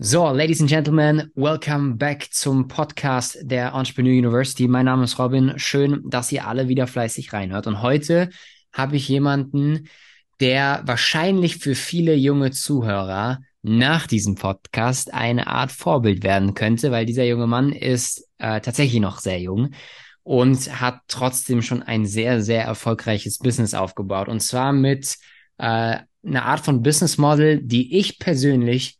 So, Ladies and Gentlemen, welcome back zum Podcast der Entrepreneur University. Mein Name ist Robin. Schön, dass ihr alle wieder fleißig reinhört. Und heute habe ich jemanden, der wahrscheinlich für viele junge Zuhörer nach diesem Podcast eine Art Vorbild werden könnte, weil dieser junge Mann ist äh, tatsächlich noch sehr jung und hat trotzdem schon ein sehr, sehr erfolgreiches Business aufgebaut. Und zwar mit äh, einer Art von Business Model, die ich persönlich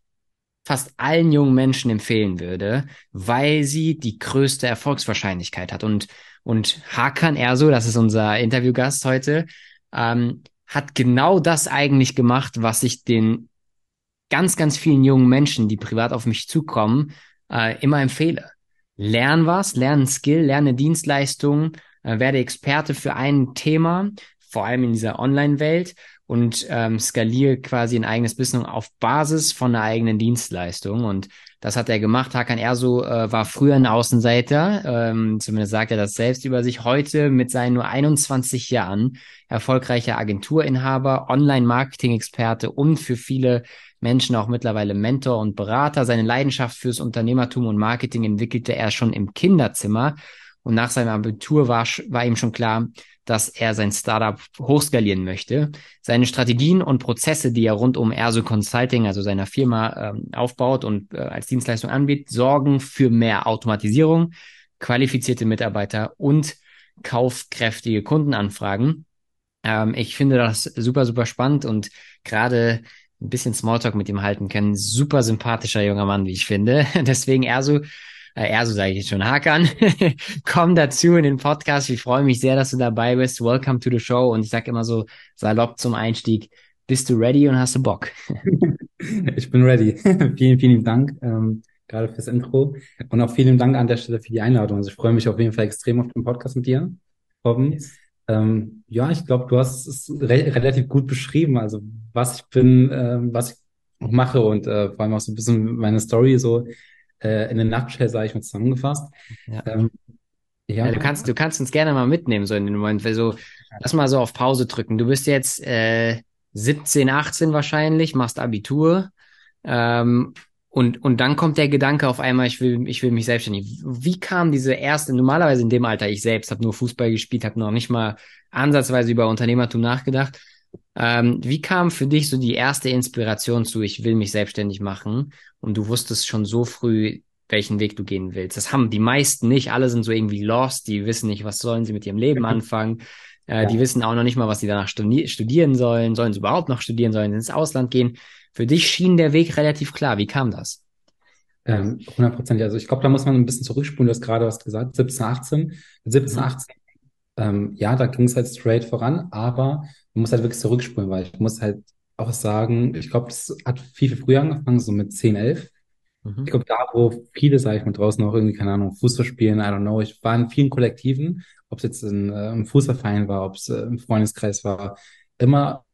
fast allen jungen Menschen empfehlen würde, weil sie die größte Erfolgswahrscheinlichkeit hat. Und, und Hakan Erso, das ist unser Interviewgast heute, ähm, hat genau das eigentlich gemacht, was ich den ganz, ganz vielen jungen Menschen, die privat auf mich zukommen, äh, immer empfehle. Lern was, lern ein Skill, lerne Dienstleistungen, äh, werde Experte für ein Thema, vor allem in dieser Online-Welt und ähm, skaliere quasi ein eigenes Business auf Basis von einer eigenen Dienstleistung. Und das hat er gemacht. Hakan Erso äh, war früher ein Außenseiter, ähm, zumindest sagt er das selbst über sich. Heute mit seinen nur 21 Jahren erfolgreicher Agenturinhaber, Online-Marketing-Experte und für viele Menschen auch mittlerweile Mentor und Berater. Seine Leidenschaft fürs Unternehmertum und Marketing entwickelte er schon im Kinderzimmer. Und nach seinem Abitur war, war ihm schon klar, dass er sein Startup hochskalieren möchte. Seine Strategien und Prozesse, die er rund um Erso Consulting, also seiner Firma, ähm, aufbaut und äh, als Dienstleistung anbietet, sorgen für mehr Automatisierung, qualifizierte Mitarbeiter und kaufkräftige Kundenanfragen. Ähm, ich finde das super, super spannend und gerade ein bisschen Smalltalk mit ihm halten können. Super sympathischer junger Mann, wie ich finde. Deswegen Erso, äh, er, so sage ich jetzt schon, Hakan, komm dazu in den Podcast. Ich freue mich sehr, dass du dabei bist. Welcome to the show. Und ich sage immer so salopp zum Einstieg, bist du ready und hast du Bock? ich bin ready. vielen, vielen Dank. Ähm, gerade fürs Intro. Und auch vielen Dank an der Stelle für die Einladung. Also ich freue mich auf jeden Fall extrem auf den Podcast mit dir, Robin. Yes. Ähm, ja, ich glaube, du hast es re relativ gut beschrieben, also was ich bin, äh, was ich mache und äh, vor allem auch so ein bisschen meine Story so äh, in den Nutshell, sage ich mal, zusammengefasst. Ja. Ähm, ja. ja. du kannst, du kannst uns gerne mal mitnehmen, so in den Moment, weil so, lass mal so auf Pause drücken. Du bist jetzt äh, 17, 18 wahrscheinlich, machst Abitur. Ähm, und, und dann kommt der Gedanke auf einmal, ich will, ich will mich selbstständig. Wie kam diese erste, normalerweise in dem Alter, ich selbst habe nur Fußball gespielt, habe noch nicht mal ansatzweise über Unternehmertum nachgedacht. Ähm, wie kam für dich so die erste Inspiration zu, ich will mich selbstständig machen? Und du wusstest schon so früh, welchen Weg du gehen willst. Das haben die meisten nicht. Alle sind so irgendwie lost, die wissen nicht, was sollen sie mit ihrem Leben anfangen. Äh, ja. Die wissen auch noch nicht mal, was sie danach studi studieren sollen. Sollen sie überhaupt noch studieren, sollen sie ins Ausland gehen? Für dich schien der Weg relativ klar. Wie kam das? Ähm, hundertprozentig. Also ich glaube, da muss man ein bisschen zurückspulen. Du hast gerade was gesagt, 17, 18. 17, mhm. 18, ähm, ja, da ging es halt straight voran, aber man muss halt wirklich zurückspulen, weil ich muss halt auch sagen, ich glaube, das hat viel, viel früher angefangen, so mit 10, 11. Mhm. Ich glaube, da, wo viele, sage ich mal, draußen auch irgendwie, keine Ahnung, Fußball spielen, I don't know, ich war in vielen Kollektiven, ob es jetzt in, äh, im Fußballverein war, ob es äh, im Freundeskreis war, immer,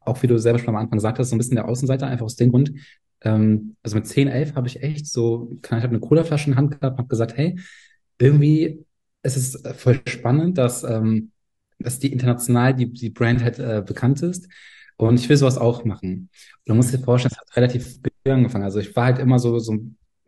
auch wie du selber schon am Anfang gesagt hast, so ein bisschen der Außenseiter, einfach aus dem Grund, ähm, also mit 10, 11 habe ich echt so, ich habe eine Colaflasche in Hand gehabt, habe gesagt, hey, irgendwie es ist voll spannend, dass, ähm, dass die international die, die Brand halt äh, bekannt ist. Und ich will sowas auch machen. Und du musst dir vorstellen, es hat relativ früh angefangen. Also ich war halt immer so, so,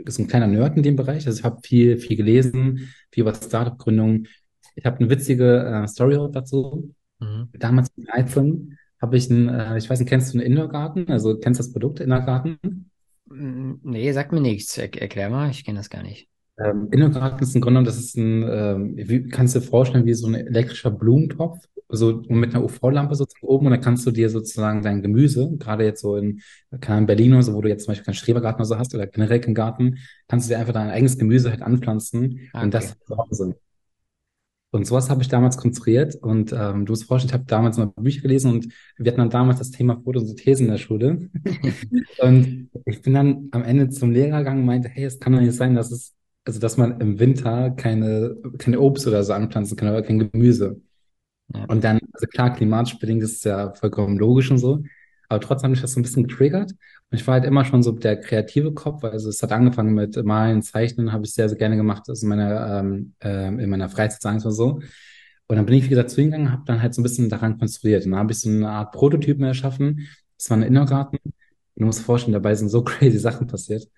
so ein kleiner Nerd in dem Bereich. Also ich habe viel, viel gelesen, viel über Startup-Gründung. Ich habe eine witzige äh, Story dazu. Mhm. Damals mit 13 habe ich einen, äh, ich weiß nicht, kennst du einen Indoor-Garten? Also kennst du das Produkt Indoor-Garten? Nee, sag mir nichts. Er erklär mal, ich kenne das gar nicht. Ähm, Innengarten ist im Grunde das ist ein, ähm, wie kannst du dir vorstellen, wie so ein elektrischer Blumentopf, so mit einer UV-Lampe sozusagen oben und dann kannst du dir sozusagen dein Gemüse, gerade jetzt so in, keine Ahnung, Berlin oder so, wo du jetzt zum Beispiel keinen Strebergarten oder so hast oder generell keinen Garten, kannst du dir einfach dein eigenes Gemüse halt anpflanzen okay. und das zu Hause. Und sowas habe ich damals konstruiert und ähm, du hast vorgestellt, ich habe damals mal Bücher gelesen und wir hatten dann damals das Thema Photosynthese in der Schule. und ich bin dann am Ende zum Lehrer gegangen und meinte, hey, es kann doch nicht sein, dass es also dass man im Winter keine, keine Obst oder so anpflanzen kann oder kein Gemüse. Ja. Und dann, also klar, klimatisch bedingt ist es ja vollkommen logisch und so, aber trotzdem hat mich das so ein bisschen getriggert. Und ich war halt immer schon so der kreative Kopf, also es hat angefangen mit Malen, Zeichnen, habe ich sehr, sehr gerne gemacht, also in meiner, ähm, äh, in meiner Freizeit, sagen wir so. Und dann bin ich, wie gesagt, zugegangen, habe dann halt so ein bisschen daran konstruiert. Und dann habe ich so eine Art Prototypen erschaffen. Das war ein Innergarten du musst dir vorstellen, dabei sind so crazy Sachen passiert.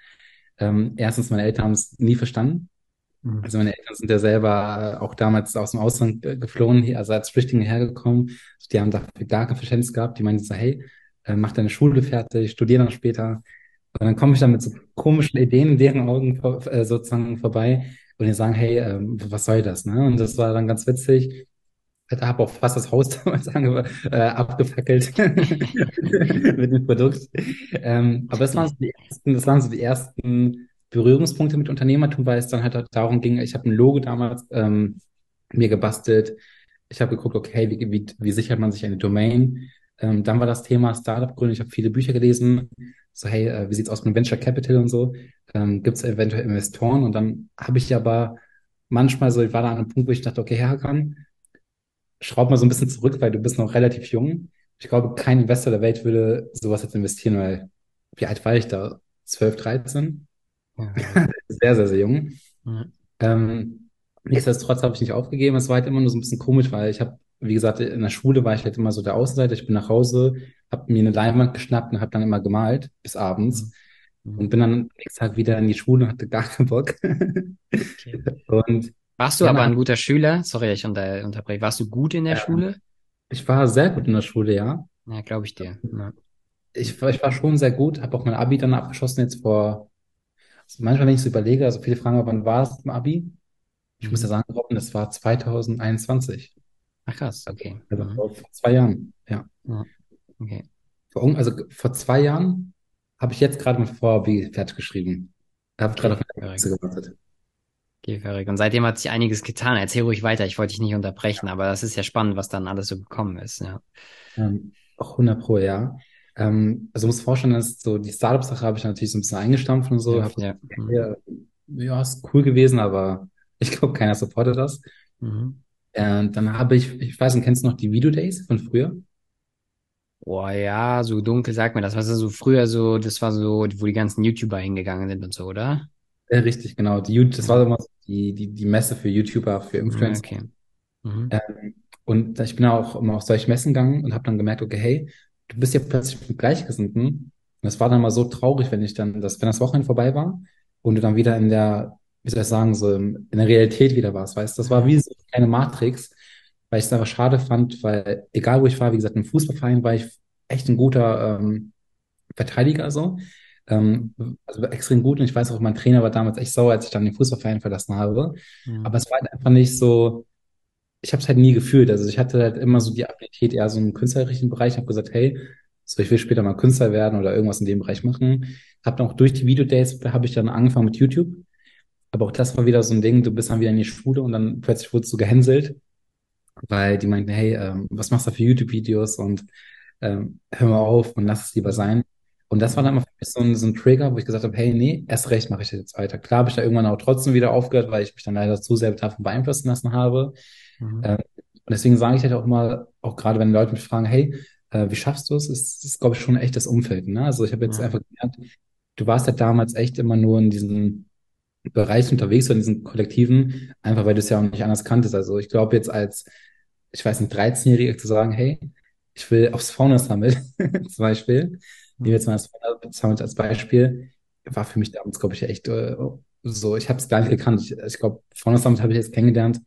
Ähm, erstens, meine Eltern haben es nie verstanden. Mhm. Also meine Eltern sind ja selber äh, auch damals aus dem Ausland äh, geflohen, also als Flüchtlinge hergekommen. Die haben dafür gar kein Verständnis gehabt. Die meinten so, hey, äh, mach deine Schule fertig, studier dann später. Und dann komme ich dann mit so komischen Ideen in deren Augen äh, sozusagen vorbei und die sagen, hey, ähm, was soll das? Ne? Und das war dann ganz witzig. Ich habe auch fast das Haus damals ange äh, abgefackelt mit dem Produkt. Ähm, aber das waren so die ersten, das waren so die ersten Berührungspunkte mit Unternehmertum, weil es dann halt darum ging, ich habe ein Logo damals ähm, mir gebastelt. Ich habe geguckt, okay, wie, wie, wie sichert man sich eine Domain? Ähm, dann war das Thema Startup gründen. Ich habe viele Bücher gelesen. So, hey, äh, wie sieht's aus mit Venture Capital und so? Ähm, Gibt es eventuell Investoren? Und dann habe ich aber manchmal so, ich war da an einem Punkt, wo ich dachte, okay, Herkan, schraub mal so ein bisschen zurück, weil du bist noch relativ jung. Ich glaube, kein Investor der Welt würde sowas jetzt investieren, weil wie alt war ich da? 12, 13? Ja. Sehr, sehr, sehr jung. Ja. Ähm, nichtsdestotrotz habe ich nicht aufgegeben. Es war halt immer nur so ein bisschen komisch, weil ich habe, wie gesagt, in der Schule war ich halt immer so der Außenseiter. Ich bin nach Hause, habe mir eine Leinwand geschnappt und habe dann immer gemalt bis abends. Mhm. Und bin dann am nächsten Tag wieder in die Schule und hatte gar keinen Bock. Okay. Und Warst du Ja, aber ein guter Schüler? Sorry, ich unter, unterbreche. Warst du gut in der Ja. Schule? ich war sehr gut in der Schule, ja. Ja, glaube ich dir. Ja. Ich, war- ich war schon sehr gut, habe auch mein Abi dann abgeschossen jetzt vor, also manchmal, wenn ich so überlege, also viele fragen, wann war es im Abi? Ich muss ja Mhm. sagen, Robin, das war 2021, Ach krass, okay. also Mhm. vor zwei Jahren, ja. Okay. Vor, also vor zwei Jahren habe ich jetzt gerade mein VAB fertig geschrieben. Da habe ich gerade auf meine. Abschlüsse gewartet. Okay, verrückt. Und seitdem hat sich einiges getan. Erzähl ruhig weiter. Ich wollte dich nicht unterbrechen, aber das ist ja spannend, was dann alles so gekommen ist. Ja. Ähm, auch 100 pro, ja. Ähm, also muss vorstellen, dass so die Startup-Sache habe ich natürlich so ein bisschen eingestampft und so. Ja, ja. Mhm. ja, ja, ist cool gewesen, aber ich glaube, keiner supportet das. Mhm. Äh, dann habe ich, ich weiß nicht, kennst du noch die Video Days von früher? Boah, ja, so dunkel sagt mir das. Was ist so früher so, das war so, wo die ganzen YouTuber hingegangen sind und so, oder? Äh, richtig, genau. Die, das war immer so die, die, die Messe für YouTuber, für Influencer. okay. Mhm. Ähm, und ich bin auch immer auf solche Messen gegangen und habe dann gemerkt, okay, hey, du bist ja plötzlich mit Gleichgesinnten. Und das war dann mal so traurig, wenn ich dann, das, wenn das Wochenende vorbei war und du dann wieder in der, wie soll ich sagen, so in der Realität wieder warst, weißt du? Das war wie so eine Matrix, weil ich es einfach schade fand, weil egal wo ich war, wie gesagt, im Fußballverein war ich echt ein guter ähm, Verteidiger so. Ähm, also extrem gut und ich weiß auch, mein Trainer war damals echt sauer, als ich dann den Fußballverein verlassen habe. Mhm. Aber es war halt einfach nicht so, ich habe es halt nie gefühlt. Also ich hatte halt immer so die Affinität eher so im künstlerischen Bereich. Ich habe gesagt, hey, so ich will später mal Künstler werden oder irgendwas in dem Bereich machen. Habe dann auch durch die Videodates habe ich dann angefangen mit YouTube. Aber auch das war wieder so ein Ding, du bist dann wieder in die Schule und dann plötzlich wurdest du gehänselt, weil die meinten, hey, ähm, was machst du für YouTube-Videos und ähm, hör mal auf und lass es lieber sein. Und das war dann immer für mich so ein, so ein Trigger, wo ich gesagt habe, hey, nee, erst recht mache ich das jetzt weiter. Klar habe ich da irgendwann auch trotzdem wieder aufgehört, weil ich mich dann leider zu sehr davon beeinflussen lassen habe. Mhm. Ähm, und deswegen sage ich halt auch mal, auch gerade wenn Leute mich fragen, hey, äh, wie schaffst du es? Ist, ist glaube ich, schon echt das Umfeld. Ne? Also ich habe jetzt Ja. einfach gelernt, du warst halt damals echt immer nur in diesen Bereichen unterwegs, so in diesen Kollektiven, einfach weil du es ja auch nicht anders kanntest. Also ich glaube jetzt als, ich weiß nicht, 13-Jähriger zu sagen, hey, ich will aufs Fauna Summit zum Beispiel, nehmen wir jetzt mal das Summit als Beispiel, war für mich damals, glaube ich, echt äh, so, ich habe es gar nicht gekannt. Ich, ich glaube, Fauna Summit habe ich jetzt kennengelernt,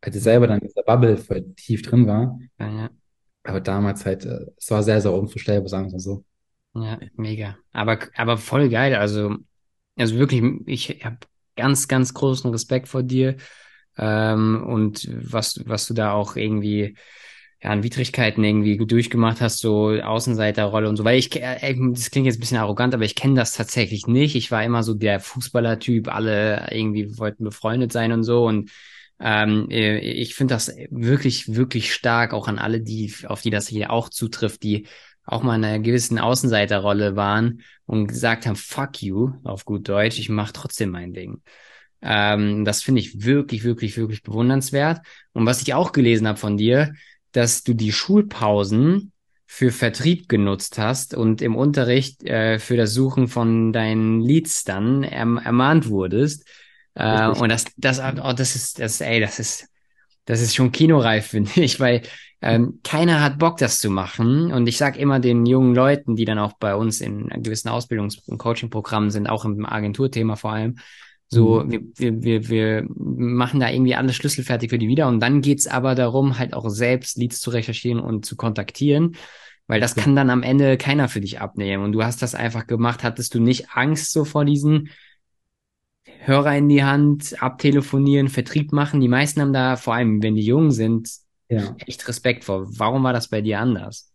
als ich selber dann in dieser Bubble voll tief drin war. Ja. Aber damals halt, äh, es war sehr, sehr unvorstellbar, sagen wir mal so. Ja, mega. Aber, aber voll geil. Also, also wirklich, ich habe ganz, ganz großen Respekt vor dir. Ähm, und was, was du da auch irgendwie ja, an Widrigkeiten irgendwie durchgemacht hast, so Außenseiterrolle und so. Weil ich, äh, das klingt jetzt ein bisschen arrogant, aber ich kenne das tatsächlich nicht. Ich war immer so der Fußballer-Typ, alle irgendwie wollten befreundet sein und so. Und ähm, äh, ich finde das wirklich, wirklich stark, auch an alle, die, auf die das hier auch zutrifft, die auch mal in einer gewissen Außenseiterrolle waren und gesagt haben, fuck you, auf gut Deutsch, ich mache trotzdem mein Ding. Ähm, das finde ich wirklich, wirklich, wirklich bewundernswert. Und was ich auch gelesen habe von dir, dass du die Schulpausen für Vertrieb genutzt hast und im Unterricht äh, für das Suchen von deinen Leads dann erm ermahnt wurdest. Äh, und das, das, oh, das ist, das, ey, das ist, das ist schon kinoreif, finde ich, weil ähm, keiner hat Bock, das zu machen. Und ich sag immer den jungen Leuten, die dann auch bei uns in gewissen Ausbildungs- und Coaching-Programmen sind, auch im Agenturthema vor allem, so, mhm. wir, wir, wir machen da irgendwie alles schlüsselfertig für die wieder. Und dann geht's aber darum, halt auch selbst Leads zu recherchieren und zu kontaktieren. Weil das kann dann am Ende keiner für dich abnehmen. Und du hast das einfach gemacht. Hattest du nicht Angst so vor diesen Hörer in die Hand, abtelefonieren, Vertrieb machen? Die meisten haben da, vor allem wenn die jung sind, ja. echt Respekt vor. Warum war das bei dir anders?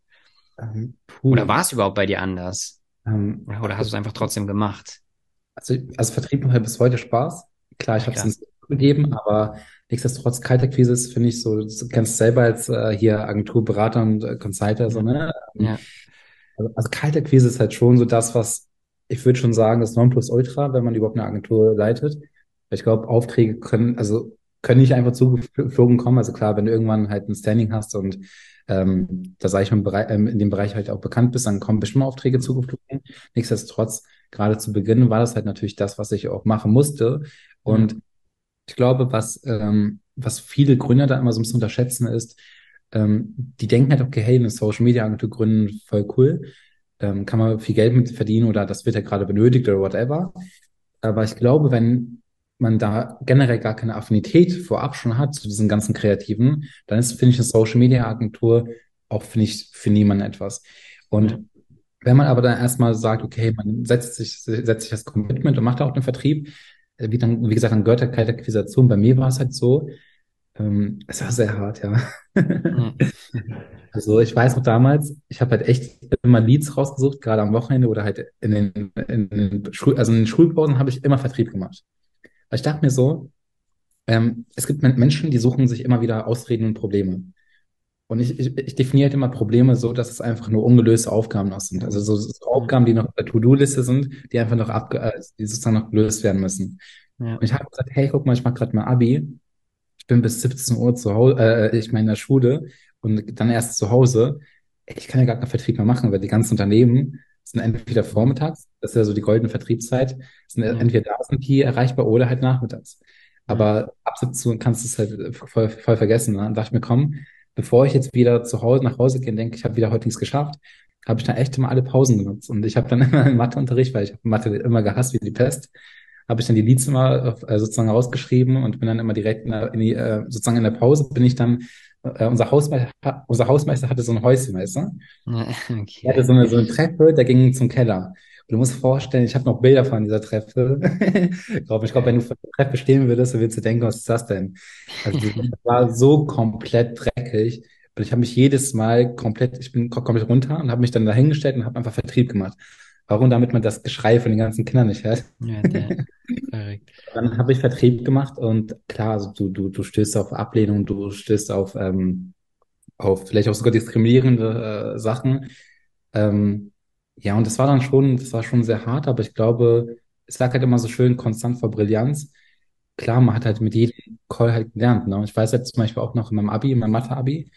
Ähm, Oder war es überhaupt bei dir anders? Ähm, Oder hast du es einfach trotzdem gemacht? Also, also Vertrieb macht halt bis heute Spaß. Klar, ich habe es ins gegeben, aber nichtsdestotrotz Kaltakquise ist, finde ich, so, du kennst selber als äh, hier Agenturberater und äh, Consulter, so, ne? Ja. Also, also Kaltakquise ist halt schon so das, was ich würde schon sagen, das Nonplusultra, wenn man überhaupt eine Agentur leitet. Ich glaube, Aufträge können, also können nicht einfach zugeflogen kommen. Also klar, wenn du irgendwann halt ein Standing hast und ähm, da sage ich mal, ähm, in dem Bereich halt auch bekannt bist, dann kommen bestimmt Aufträge zugeflogen. Nichtsdestotrotz, gerade zu Beginn war das halt natürlich das, was ich auch machen musste. Und mhm. ich glaube, was, ähm, was viele Gründer da immer so ein bisschen unterschätzen ist, ähm, die denken halt, okay, hey, eine Social Media Agentur gründen, voll cool. Ähm, kann man viel Geld mit verdienen oder das wird ja gerade benötigt oder whatever. Aber ich glaube, wenn man da generell gar keine Affinität vorab schon hat zu diesen ganzen Kreativen, dann ist, finde ich, eine Social Media Agentur auch, finde ich, für niemanden etwas. Und wenn man aber dann erstmal sagt, okay, man setzt sich, setzt sich das Commitment und macht auch den Vertrieb, äh, wie dann, wie gesagt, dann gehört der kalte Akquisition. Bei mir war es halt so, ähm, es war sehr hart, ja. also ich weiß noch damals, ich habe halt echt immer Leads rausgesucht, gerade am Wochenende oder halt in den, in den Schul also in den Schulpausen habe ich immer Vertrieb gemacht. Weil ich dachte mir so, ähm, es gibt Menschen, die suchen sich immer wieder Ausreden und Probleme. Und ich, ich, ich definiere halt immer Probleme so, dass es einfach nur ungelöste Aufgaben noch sind. Also so, so Aufgaben, die noch auf der To-Do-Liste sind, die einfach noch abge äh, die sozusagen noch gelöst werden müssen. Ja. Und ich habe gesagt, hey, guck mal, ich mache gerade mal Abi. Ich bin bis 17 Uhr zu Hause, äh, ich meine in der Schule und dann erst zu Hause. Ich kann ja gar keinen Vertrieb mehr machen, weil die ganzen Unternehmen sind entweder vormittags, das ist ja so die goldene Vertriebszeit, sind ja. entweder da sind die erreichbar oder halt nachmittags. Aber ab 17 Uhr kannst du es halt voll, voll vergessen. Ne? Dann dachte ich mir, komm, bevor ich jetzt wieder zu Hause nach Hause gehe und denke, ich habe wieder heute nichts geschafft, habe ich dann echt immer alle Pausen genutzt. Und ich habe dann immer im Matheunterricht, weil ich habe Mathe immer gehasst wie die Pest, habe ich dann die Leads immer äh, sozusagen rausgeschrieben und bin dann immer direkt in, der, in die, äh, sozusagen in der Pause bin ich dann äh, unser, Hausmeister, unser Hausmeister hatte so ein Häuschen, weißt du? Okay. Er hatte so eine, so eine Treppe, der ging zum Keller. Du musst vorstellen, ich habe noch Bilder von dieser Treppe. ich glaube, ich glaub, wenn du vor der Treppe stehen würdest, dann würdest du denken, was ist das denn? Also das war so komplett dreckig. Und ich habe mich jedes Mal komplett, ich bin komplett runter und habe mich dann dahingestellt und habe einfach Vertrieb gemacht. Warum? Damit man das Geschrei von den ganzen Kindern nicht hört. Ja, Dann habe ich Vertrieb gemacht und klar, also du, du, du stößt auf Ablehnung, du stößt auf, ähm, auf vielleicht auch sogar diskriminierende äh, Sachen. Ähm, ja, und das war dann schon, das war schon sehr hart, aber ich glaube, es lag halt immer so schön konstant vor Brillanz. Klar, man hat halt mit jedem Call halt gelernt. Ne? Und ich weiß jetzt zum Beispiel auch noch in meinem Abi, in meinem Mathe-Abi,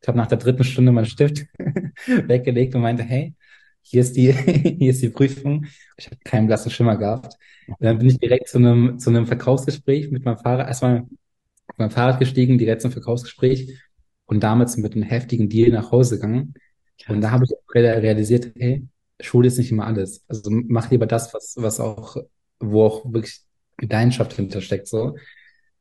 ich habe nach der dritten Stunde meinen Stift weggelegt und meinte, hey, hier ist die, hier ist die Prüfung. Ich habe keinen blassen Schimmer gehabt. Und dann bin ich direkt zu einem, zu einem Verkaufsgespräch mit meinem Fahrrad, erstmal mit meinem Fahrrad gestiegen, direkt zum Verkaufsgespräch und damals mit einem heftigen Deal nach Hause gegangen. Und da habe ich realisiert, hey, Schule ist nicht immer alles. Also mach lieber das, was, was auch, wo auch wirklich Leidenschaft hintersteckt, so.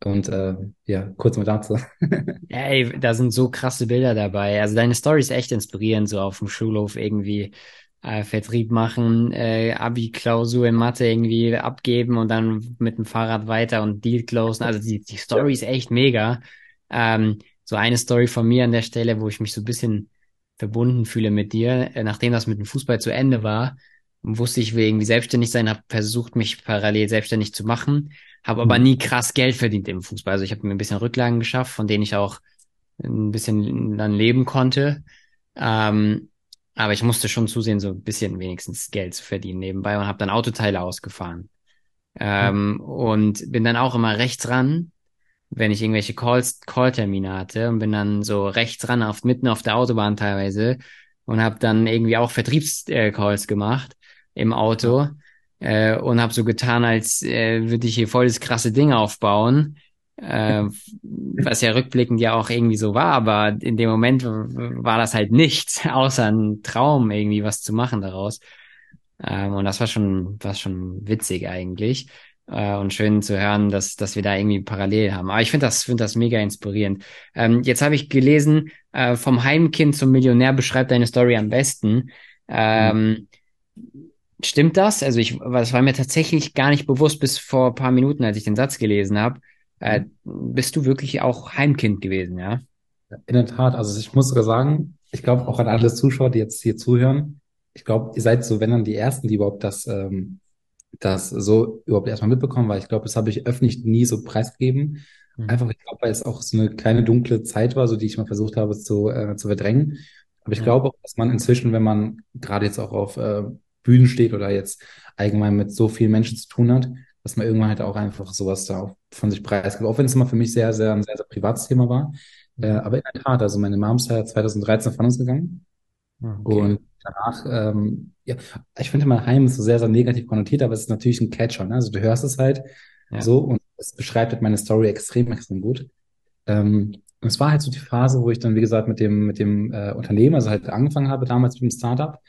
Und äh, ja, kurz mal dazu. Ey, da sind so krasse Bilder dabei. Also deine Story ist echt inspirierend, so auf dem Schulhof irgendwie äh, Vertrieb machen, äh, Abi-Klausur in Mathe irgendwie abgeben und dann mit dem Fahrrad weiter und Deal closen. Also die, die Story ist echt mega. Ähm, so eine Story von mir an der Stelle, wo ich mich so ein bisschen verbunden fühle mit dir. Äh, nachdem das mit dem Fußball zu Ende war, wusste ich, will irgendwie selbstständig sein, habe versucht, mich parallel selbstständig zu machen, habe aber mhm. nie krass Geld verdient im Fußball. Also ich habe mir ein bisschen Rücklagen geschafft, von denen ich auch ein bisschen dann leben konnte. Ähm, aber ich musste schon zusehen, so ein bisschen wenigstens Geld zu verdienen nebenbei und habe dann Autoteile ausgefahren. Ähm, mhm. Und bin dann auch immer rechts ran, wenn ich irgendwelche Calls, Calltermine hatte und bin dann so rechts ran, auf, mitten auf der Autobahn teilweise und habe dann irgendwie auch Vertriebscalls gemacht im Auto äh, und habe so getan, als äh, würde ich hier voll das krasse Ding aufbauen äh, was ja rückblickend ja auch irgendwie so war, aber in dem Moment war das halt nichts, außer ein Traum, irgendwie was zu machen daraus. Ähm, und das war schon, war schon witzig eigentlich. Äh, und schön zu hören, dass, dass wir da irgendwie parallel haben. Aber ich finde das, finde das mega inspirierend. Ähm, jetzt habe ich gelesen, äh, vom Heimkind zum Millionär beschreibt deine Story am besten. Ähm, mhm. Stimmt das? Also ich, das war mir tatsächlich gar nicht bewusst bis vor ein paar Minuten, als ich den Satz gelesen habe. Äh, bist du wirklich auch Heimkind gewesen, ja? In der Tat. Also ich muss sogar sagen, ich glaube auch an alle Zuschauer, die jetzt hier zuhören, ich glaube, ihr seid so, wenn dann die Ersten, die überhaupt das, ähm, das so überhaupt erstmal mitbekommen, weil ich glaube, das habe ich öffentlich nie so preisgegeben. Mhm. Einfach, ich glaube, weil es auch so eine kleine dunkle Zeit war, so die ich mal versucht habe zu, äh, zu verdrängen. Aber ich glaube auch, dass man inzwischen, wenn man gerade jetzt auch auf äh, Bühnen steht oder jetzt allgemein mit so vielen Menschen zu tun hat, dass man irgendwann halt auch einfach sowas da von sich preisgibt. Auch wenn es immer für mich sehr, sehr ein sehr, sehr privates Thema war. Äh, aber in der Tat, also meine Mom ist ja 2013 von uns gegangen. Okay. Und danach, ähm, ja, ich finde mal Heim ist so sehr, sehr negativ konnotiert, aber es ist natürlich ein Catcher. Ne? Also du hörst es halt ja. so und es beschreibt halt meine Story extrem, extrem gut. Ähm, und es war halt so die Phase, wo ich dann, wie gesagt, mit dem, mit dem äh, Unternehmen, also halt angefangen habe damals mit dem Startup.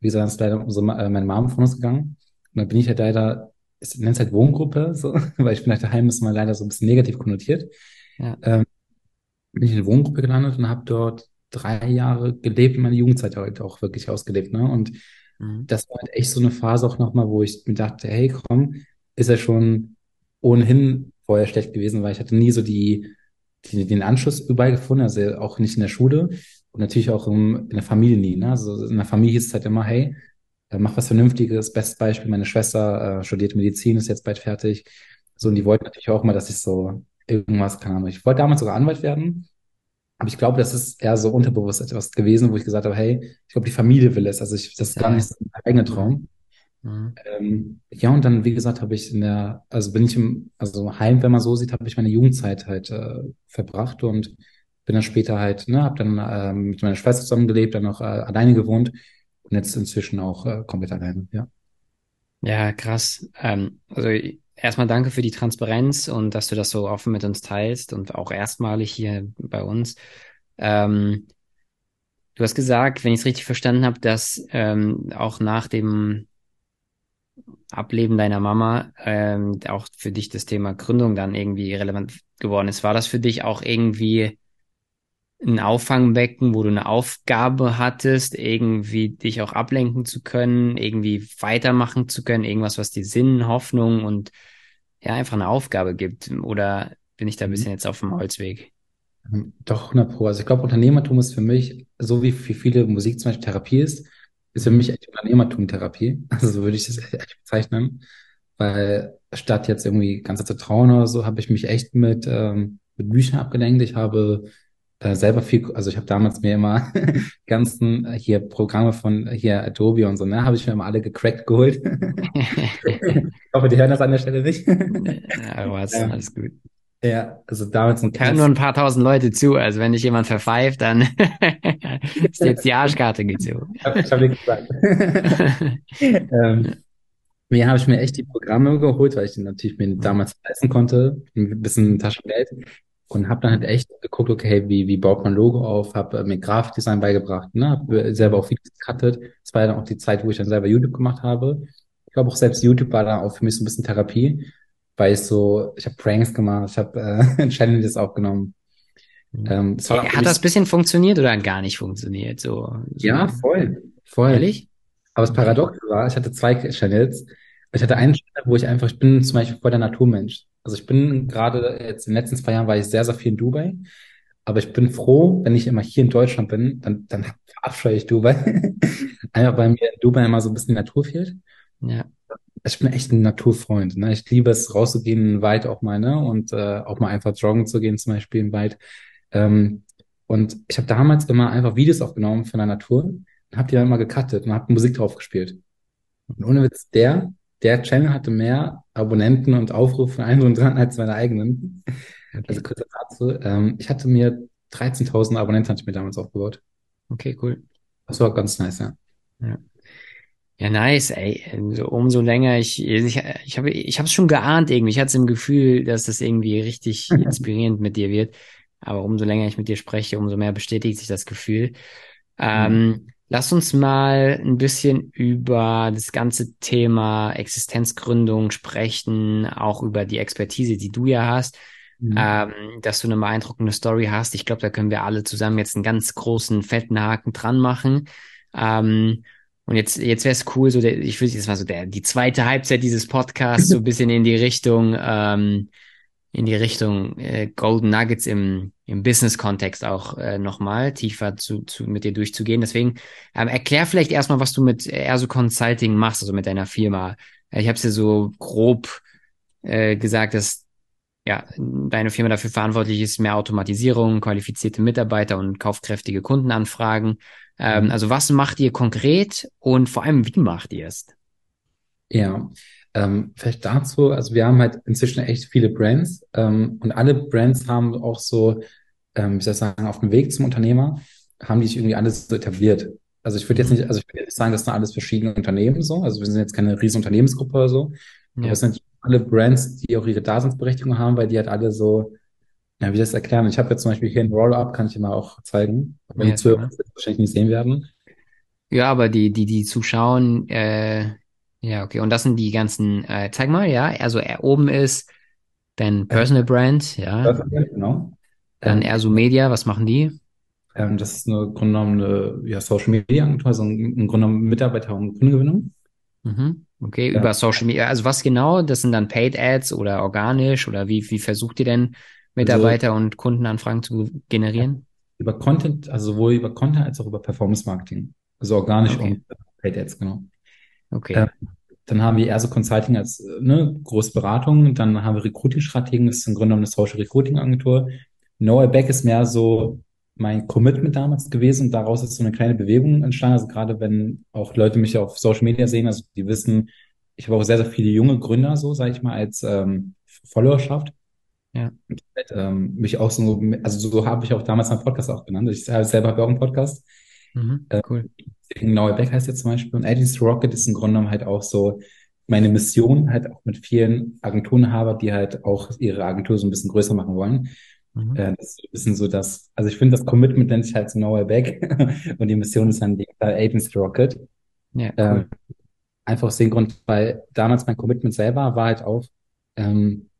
Wie gesagt, ist leider unsere, äh, meine Mom von uns gegangen. Und dann bin ich halt leider, es nennt es halt Wohngruppe, so, weil ich bin halt daheim, ist mal leider so ein bisschen negativ konnotiert. Ja. Ähm, bin ich in eine Wohngruppe gelandet und habe dort drei Jahre gelebt, meine Jugendzeit halt auch wirklich ausgelebt. Ne? Und mhm. das war halt echt so eine Phase auch nochmal, wo ich mir dachte, hey, komm, ist er schon ohnehin vorher schlecht gewesen, weil ich hatte nie so die, die den Anschluss überall gefunden, also auch nicht in der Schule und natürlich auch im, in der Familie nie. Ne? Also in der Familie ist es halt immer, hey, äh, mach was Vernünftiges. Bestes Beispiel, meine Schwester äh, studiert Medizin, ist jetzt bald fertig. So, und die wollten natürlich auch mal, dass ich so irgendwas, keine Ahnung. Ich wollte damals sogar Anwalt werden, aber ich glaube, das ist eher so unterbewusst etwas gewesen, wo ich gesagt habe, hey, ich glaube, die Familie will es. Also ich, das ist gar nicht mein eigener Traum. Mhm. Ähm, ja, und dann, wie gesagt, habe ich in der, also bin ich im, also heim, wenn man so sieht, habe ich meine Jugendzeit halt äh, verbracht und bin dann später halt, ne, habe dann äh, mit meiner Schwester zusammengelebt, dann auch äh, alleine gewohnt und jetzt inzwischen auch äh, komplett alleine, ja. Ja, krass. Ähm, also erstmal danke für die Transparenz und dass du das so offen mit uns teilst und auch erstmalig hier bei uns. Ähm, du hast gesagt, wenn ich es richtig verstanden habe, dass ähm, auch nach dem Ableben deiner Mama ähm, auch für dich das Thema Gründung dann irgendwie relevant geworden ist. War das für dich auch irgendwie ein Auffangbecken, wo du eine Aufgabe hattest, irgendwie dich auch ablenken zu können, irgendwie weitermachen zu können, irgendwas, was dir Sinn, Hoffnung und ja, einfach eine Aufgabe gibt? Oder bin ich da ein bisschen jetzt auf dem Holzweg? Ähm, doch, 100 Pro. Also ich glaube, Unternehmertum ist für mich, so wie für viele Musik zum Beispiel Therapie ist, ist für mich echt Unternehmertum Therapie. Also so würde ich das echt bezeichnen. Weil statt jetzt irgendwie ganz zu trauen oder so, habe ich mich echt mit, ähm, mit Büchern abgelenkt. Ich habe äh, selber viel, also ich habe damals mir immer ganzen äh, hier Programme von hier Adobe und so, ne, habe ich mir immer alle gecrackt geholt. ich hoffe, die hören das an der Stelle nicht. ja, was, ja. alles gut. Ja, also damals ein Hören nur ein paar tausend Leute zu, also wenn dich jemand verpfeift, dann ist jetzt die Arschkarte gezogen. ich habe hab nichts gesagt. ähm, mir habe ich mir echt die Programme geholt, weil ich die natürlich mir damals leisten konnte, ein bisschen Taschengeld und habe dann halt echt geguckt, okay, wie, wie baut man Logo auf, habe äh, mir Grafikdesign beigebracht, ne, habe selber auch Videos gecuttet. Das war ja dann auch die Zeit, wo ich dann selber YouTube gemacht habe. Ich glaube auch selbst YouTube war dann auch für mich so ein bisschen Therapie, weil ich so, ich habe Pranks gemacht, ich habe äh, Challenges aufgenommen. Mhm. Ähm, das Hat das bisschen funktioniert oder gar nicht funktioniert? So, so. Ja, voll. Voll. Ehrlich? Aber das Paradox war, ich hatte zwei Channels. Ich hatte einen Channel, wo ich einfach, ich bin zum Beispiel voll der Naturmensch. Also ich bin gerade jetzt in den letzten zwei Jahren war ich sehr, sehr viel in Dubai. Aber ich bin froh, wenn ich immer hier in Deutschland bin, dann, dann verabscheue ich Dubai. Einfach weil mir in Dubai immer so ein bisschen die Natur fehlt. Ja. Ich bin echt ein Naturfreund. Ne? Ich liebe es, rauszugehen in den Wald auch mal, ne? Und äh, auch mal einfach joggen zu gehen, zum Beispiel im Wald. Ähm, und ich habe damals immer einfach Videos aufgenommen von der Natur und habe die dann immer gecuttet und habe Musik drauf gespielt. Und ohne Witz, der der Channel hatte mehr Abonnenten und Aufrufe ein und dran als meine eigenen. Okay. Also kurz dazu. Ähm, ich hatte mir 13.000 Abonnenten hatte ich mir damals aufgebaut. Okay, cool. Das war ganz nice, ja. ja. Ja, nice, ey. Umso länger ich, ich, ich habe, ich habe es schon geahnt irgendwie. Ich hatte im Gefühl, dass das irgendwie richtig inspirierend mit dir wird. Aber umso länger ich mit dir spreche, umso mehr bestätigt sich das Gefühl. Ähm, lass uns mal ein bisschen über das ganze Thema Existenzgründung sprechen, auch über die Expertise, die du ja hast. Mhm. Ähm, dass du eine beeindruckende Story hast. Ich glaube, da können wir alle zusammen jetzt einen ganz großen, fetten Haken dran machen. Ähm, und jetzt, jetzt wäre es cool, so der, ich würde jetzt mal so der, die zweite Halbzeit dieses Podcasts so ein bisschen in die Richtung, ähm, in die Richtung äh, Golden Nuggets im, im Business-Kontext auch äh, nochmal tiefer zu, zu, mit dir durchzugehen. Deswegen ähm, erklär vielleicht erstmal, was du mit eher so Consulting machst, also mit deiner Firma. Ich habe es ja so grob äh, gesagt, dass ja, deine Firma dafür verantwortlich ist, mehr Automatisierung, qualifizierte Mitarbeiter und kaufkräftige Kundenanfragen. Ähm, mhm. also was macht ihr konkret und vor allem, wie macht ihr es? Ja, ähm, vielleicht dazu, also wir haben halt inzwischen echt viele Brands ähm, und alle Brands haben auch so, ähm, wie soll ich sagen, auf dem Weg zum Unternehmer, haben die sich irgendwie alles so etabliert. Also ich würde jetzt mhm. nicht, also ich würde jetzt sagen, das sind alles verschiedene Unternehmen so, also wir sind jetzt keine riesen Unternehmensgruppe oder so, ja. aber es sind alle Brands, die auch ihre Daseinsberechtigung haben, weil die halt alle so, ja, wie das erklären? Ich habe jetzt zum Beispiel hier ein Roll-Up, kann ich dir mal auch zeigen, wenn ja, die Zuhörer wahrscheinlich nicht sehen werden. Ja, aber die, die, die zuschauen, äh, ja, okay. Und das sind die ganzen, äh, zeig mal, ja, also er oben ist dein Personal Brand, ja. Personal, genau. Dann ähm, Erso Media, was machen die? Ähm, das ist eine Grunde genommen eine ja, Social Media Agentur, also ein, ein Grunde genommen Mitarbeiter- und Kundengewinnung. Mhm. Okay, ja. über Social Media. Also was genau? Das sind dann Paid Ads oder organisch oder wie, wie versucht ihr denn Mitarbeiter also, und Kundenanfragen zu generieren? Über Content, also sowohl über Content als auch über Performance Marketing. Also organisch okay. und Paid Ads, genau. Okay. Ähm, dann haben wir eher so Consulting als ne, große Beratung. Dann haben wir Recruiting-Strategen, das ist im Grunde genommen eine Social Recruiting-Agentur. Noah Back ist mehr so mein Commitment damals gewesen und daraus ist so eine kleine Bewegung entstanden. Also gerade wenn auch Leute mich auf Social Media sehen, also die wissen, ich habe auch sehr, sehr viele junge Gründer, so sage ich mal, als ähm, Followerschaft. Ja. Und, ähm, mich auch so, also so habe ich auch damals meinen Podcast auch genannt. Ich selber habe auch einen Podcast. Mhm, äh, cool. Deswegen Beck heißt jetzt zum Beispiel. Und Addis Rocket ist im Grunde genommen halt auch so meine Mission, halt auch mit vielen Agenturenhaber, die halt auch ihre Agentur so ein bisschen größer machen wollen. Mhm. Äh, das ist ein bisschen so das, also ich finde, das Commitment nennt sich halt so Nowhere Back und die Mission ist dann digital Agents Rocket. Ja, cool. Ähm, einfach aus dem Grund, weil damals mein Commitment selber war halt auch, ähm,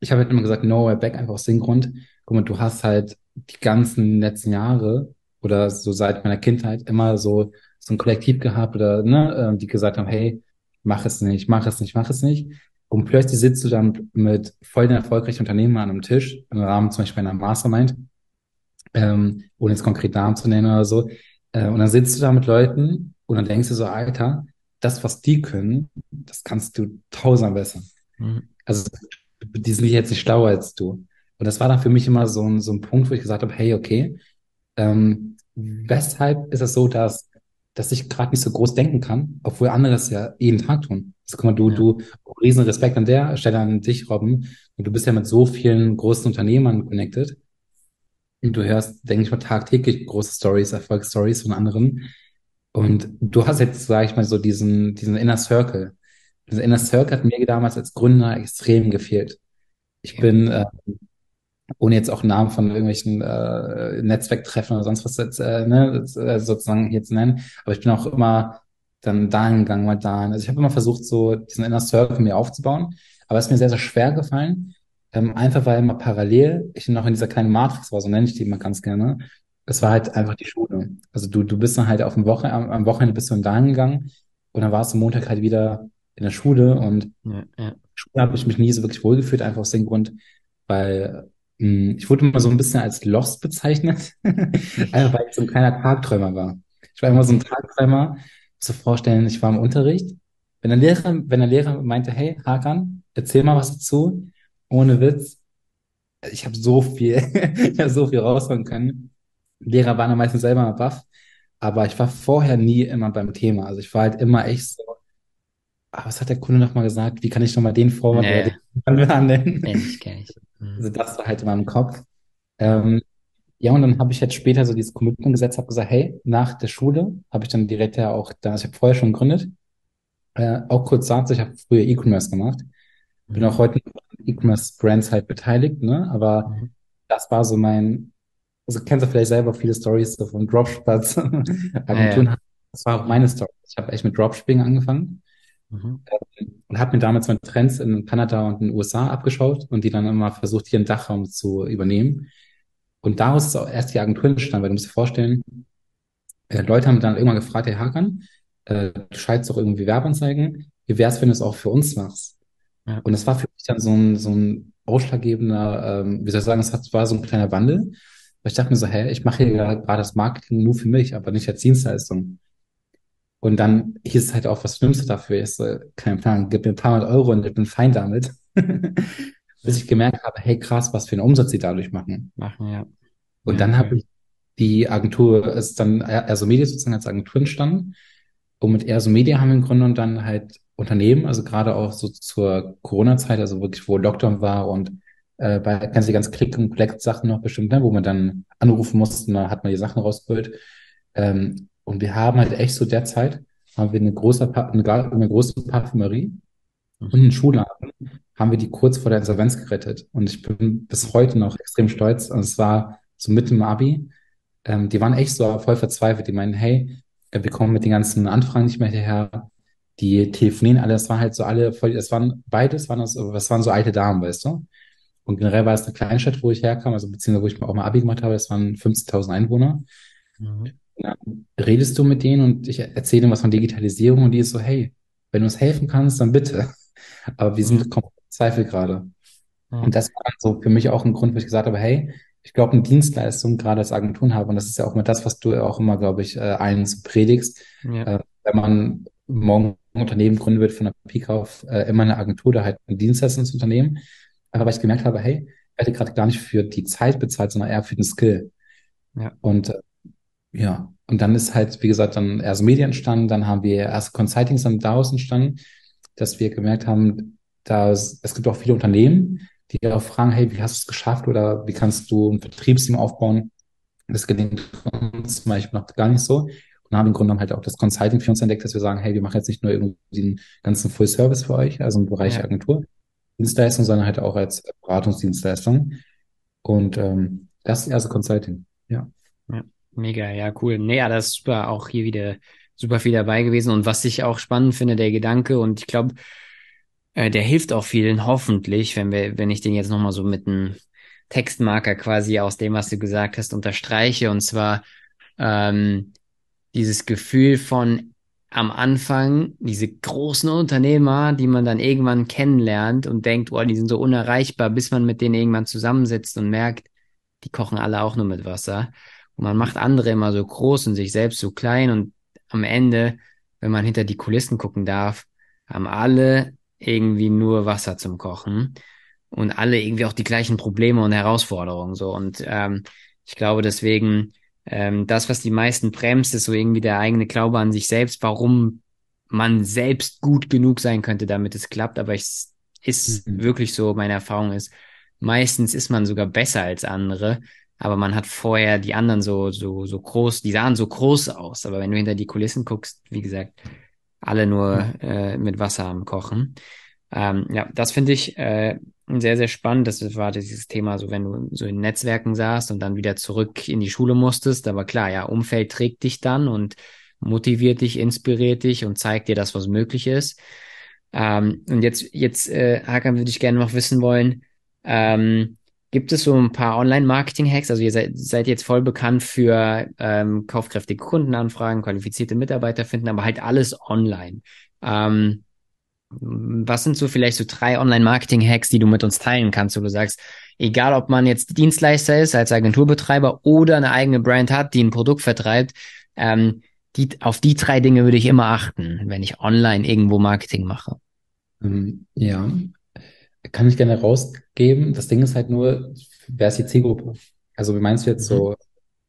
ich habe halt immer gesagt, Nowhere Back, einfach aus dem Grund, guck mal, du hast halt die ganzen letzten Jahre oder so seit meiner Kindheit immer so, so ein Kollektiv gehabt oder, ne, äh, die gesagt haben, hey, mach es nicht, mach es nicht, mach es nicht. Und plötzlich sitzt du dann mit voll den erfolgreichen Unternehmen an einem Tisch, im Rahmen zum Beispiel einer Mastermind, ähm, ohne jetzt konkret Namen zu nennen oder so. Äh, und dann sitzt du da mit Leuten und dann denkst du so, Alter, das, was die können, das kannst du tausendmal besser. Mhm. Also die sind jetzt nicht schlauer als du. Und das war dann für mich immer so ein, so ein Punkt, wo ich gesagt habe, hey, okay, ähm, weshalb ist es so, dass dass ich gerade nicht so groß denken kann, obwohl andere es ja jeden Tag tun. Also guck mal, du, ja. du, riesen Respekt an der Stelle an dich, Robin. Und du bist ja mit so vielen großen Unternehmern connected. Und du hörst, denke ich mal, tagtäglich große Stories, Erfolgsstories von anderen. Und du hast jetzt, sage ich mal, so diesen, diesen Inner Circle. Dieser Inner Circle hat mir damals als Gründer extrem gefehlt. Ich bin äh, ohne jetzt auch Namen von irgendwelchen äh, Netzwerktreffen oder sonst was jetzt, äh, ne, äh, sozusagen hier zu nennen. Aber ich bin auch immer dann dahin gegangen, mal dahin. Also ich habe immer versucht, so diesen Inner Circle mir aufzubauen. Aber es ist mir sehr, sehr schwer gefallen. Ähm, einfach weil immer parallel ich noch in dieser kleinen Matrix war, so nenne ich die immer ganz gerne. Es war halt einfach die Schule. Also du, du bist dann halt auf dem Woche, am, am Wochenende bist du dann dahin gegangen und dann warst du Montag halt wieder in der Schule und ja, ja. Schule habe ich mich nie so wirklich wohlgefühlt, einfach aus dem Grund, weil ich wurde immer so ein bisschen als Lost bezeichnet, einfach weil ich so ein kleiner Tagträumer war. Ich war immer so ein Tagträumer. Muss dir vorstellen, ich war im Unterricht. Wenn der Lehrer, wenn der Lehrer meinte, hey, Hakan, erzähl mal was dazu, ohne Witz, ich habe so viel, ich habe so viel rausholen können. Lehrer waren dann meistens selber baff, aber ich war vorher nie immer beim Thema. Also ich war halt immer echt so, was hat der Kunde nochmal gesagt? Wie kann ich nochmal den Vorwand nee. oder den ich, kenn ich. Mhm. Also das war halt in meinem Kopf. Ähm, ja, und dann habe ich jetzt später so dieses Commitment gesetzt, habe gesagt, hey, nach der Schule habe ich dann direkt ja auch, da, ich habe vorher schon gegründet, Äh, auch kurz sagt, ich habe früher E-Commerce gemacht. Bin Mhm. auch heute E-Commerce-Brands halt beteiligt, ne? Aber Mhm. das war so mein, also kennst du vielleicht selber viele Stories so von Dropshippers, Ja, ja. Das war auch meine Story. Ich habe echt mit Dropshipping angefangen Mhm. und habe mir damals mal Trends in Kanada und in den USA abgeschaut und die dann immer versucht, hier im Dachraum zu übernehmen. Und daraus ist auch erst die Agentur entstanden, weil du musst dir vorstellen, äh, Leute haben dann irgendwann gefragt, hey Hakan, äh, du schaltest doch irgendwie Werbeanzeigen. Wie wär's, wenn du es auch für uns machst? Ja. Und das war für mich dann so ein, so ein ausschlaggebender, ähm, wie soll ich sagen, es hat, war so ein kleiner Wandel. Weil ich dachte mir so, hä, ich mache hier gerade das Marketing nur für mich, aber nicht als Dienstleistung. Und dann hieß es halt auch, was du dafür? Ich so, kein Plan, gib mir ein paar hundert Euro und ich bin fein damit. Bis ich gemerkt habe, hey krass, was für einen Umsatz sie dadurch machen. Machen, ja. Und Ja, dann habe cool. ich die Agentur, ist dann also Media sozusagen als Agentur entstanden. Und mit Erso Media haben wir im Grunde und dann halt Unternehmen, also gerade auch so zur Corona-Zeit, also wirklich, wo Lockdown war und äh, bei die ganzen Click- und Collect-Sachen noch bestimmt, ne, wo man dann anrufen musste, dann hat man die Sachen rausgeholt. Ähm, und wir haben halt echt so derzeit, haben wir eine große, eine, große Parfümerie und einen Schuhladen, haben wir die kurz vor der Insolvenz gerettet. Und ich bin bis heute noch extrem stolz. Und es war so mit dem Abi. Ähm, die waren echt so voll verzweifelt. Die meinen, hey, äh, wir kommen mit den ganzen Anfragen nicht mehr hierher. Die telefonieren alle, das waren halt so alle voll, es waren beides, waren das, das waren so alte Damen, weißt du? Und generell war es eine Kleinstadt, wo ich herkam, also beziehungsweise wo ich auch mal Abi gemacht habe, das waren 15.000 Einwohner. Mhm. Ja, redest du mit denen und ich erzähle ihnen was von Digitalisierung und die ist so, hey, wenn du uns helfen kannst, dann bitte. Aber wir sind komplett im Zweifel gerade. Ja. Und das war dann so für mich auch ein Grund, wo ich gesagt habe, hey, ich glaube, eine Dienstleistung gerade als Agenturen habe, und das ist ja auch immer das, was du auch immer, glaube ich, äh, allen so predigst, Ja. äh, wenn man morgen ein Unternehmen gründen wird von der Pike auf, äh, immer eine Agentur oder halt ein Dienstleistungsunternehmen. Aber weil ich gemerkt habe, hey, ich werde gerade gar nicht für die Zeit bezahlt, sondern eher für den Skill. Ja. Und ja, und dann ist halt, wie gesagt, dann erst Media entstanden, dann haben wir erst Consultings dann daraus entstanden, dass wir gemerkt haben, dass es gibt auch viele Unternehmen, die auch fragen, hey, wie hast du es geschafft oder wie kannst du ein Vertriebsteam aufbauen? Das gelingt uns zum Beispiel noch gar nicht so. Und haben im Grunde genommen halt auch das Consulting für uns entdeckt, dass wir sagen, hey, wir machen jetzt nicht nur irgendwie den ganzen Full Service für euch, also im Bereich Ja. Agentur, Dienstleistung, sondern halt auch als Beratungsdienstleistung. Und ähm, das ist erste Consulting. Ja. Ja, mega, ja, cool. Nee, das ist super, auch hier wieder super viel dabei gewesen. Und was ich auch spannend finde, der Gedanke, und ich glaube, äh, der hilft auch vielen, hoffentlich, wenn wir, wenn ich den jetzt nochmal so mit einem Textmarker quasi aus dem, was du gesagt hast, unterstreiche. Und zwar ähm, dieses Gefühl von am Anfang diese großen Unternehmer, die man dann irgendwann kennenlernt und denkt, oh, die sind so unerreichbar, bis man mit denen irgendwann zusammensitzt und merkt, die kochen alle auch nur mit Wasser. Und man macht andere immer so groß und sich selbst so klein und am Ende, wenn man hinter die Kulissen gucken darf, haben alle irgendwie nur Wasser zum Kochen und alle irgendwie auch die gleichen Probleme und Herausforderungen so. Und ähm, ich glaube deswegen, ähm, das, was die meisten bremst, ist so irgendwie der eigene Glaube an sich selbst, warum man selbst gut genug sein könnte, damit es klappt. Aber es ist Mhm. wirklich so, meine Erfahrung ist, meistens ist man sogar besser als andere, aber man hat vorher die anderen so, so, so groß, die sahen so groß aus. Aber wenn du hinter die Kulissen guckst, wie gesagt, alle nur äh, mit Wasser am Kochen. Ähm, ja, das finde ich äh, sehr, sehr spannend. Das war dieses Thema, so wenn du so in Netzwerken saßt und dann wieder zurück in die Schule musstest. Aber klar, ja, Umfeld trägt dich dann und motiviert dich, inspiriert dich und zeigt dir das, was möglich ist. Ähm, und jetzt, jetzt, äh, Hakan, würde ich gerne noch wissen wollen, ähm, gibt es so ein paar Online-Marketing-Hacks? Also ihr seid, seid jetzt voll bekannt für ähm, kaufkräftige Kundenanfragen, qualifizierte Mitarbeiter finden, aber halt alles online. Ähm, was sind so vielleicht so drei Online-Marketing-Hacks, die du mit uns teilen kannst, wo du sagst, egal ob man jetzt Dienstleister ist als Agenturbetreiber oder eine eigene Brand hat, die ein Produkt vertreibt, ähm, die, auf die drei Dinge würde ich immer achten, wenn ich online irgendwo Marketing mache. Ähm, ja, kann ich gerne rausgeben. Das Ding ist halt nur, wer ist die Zielgruppe? Also wie meinst du jetzt Mhm. so,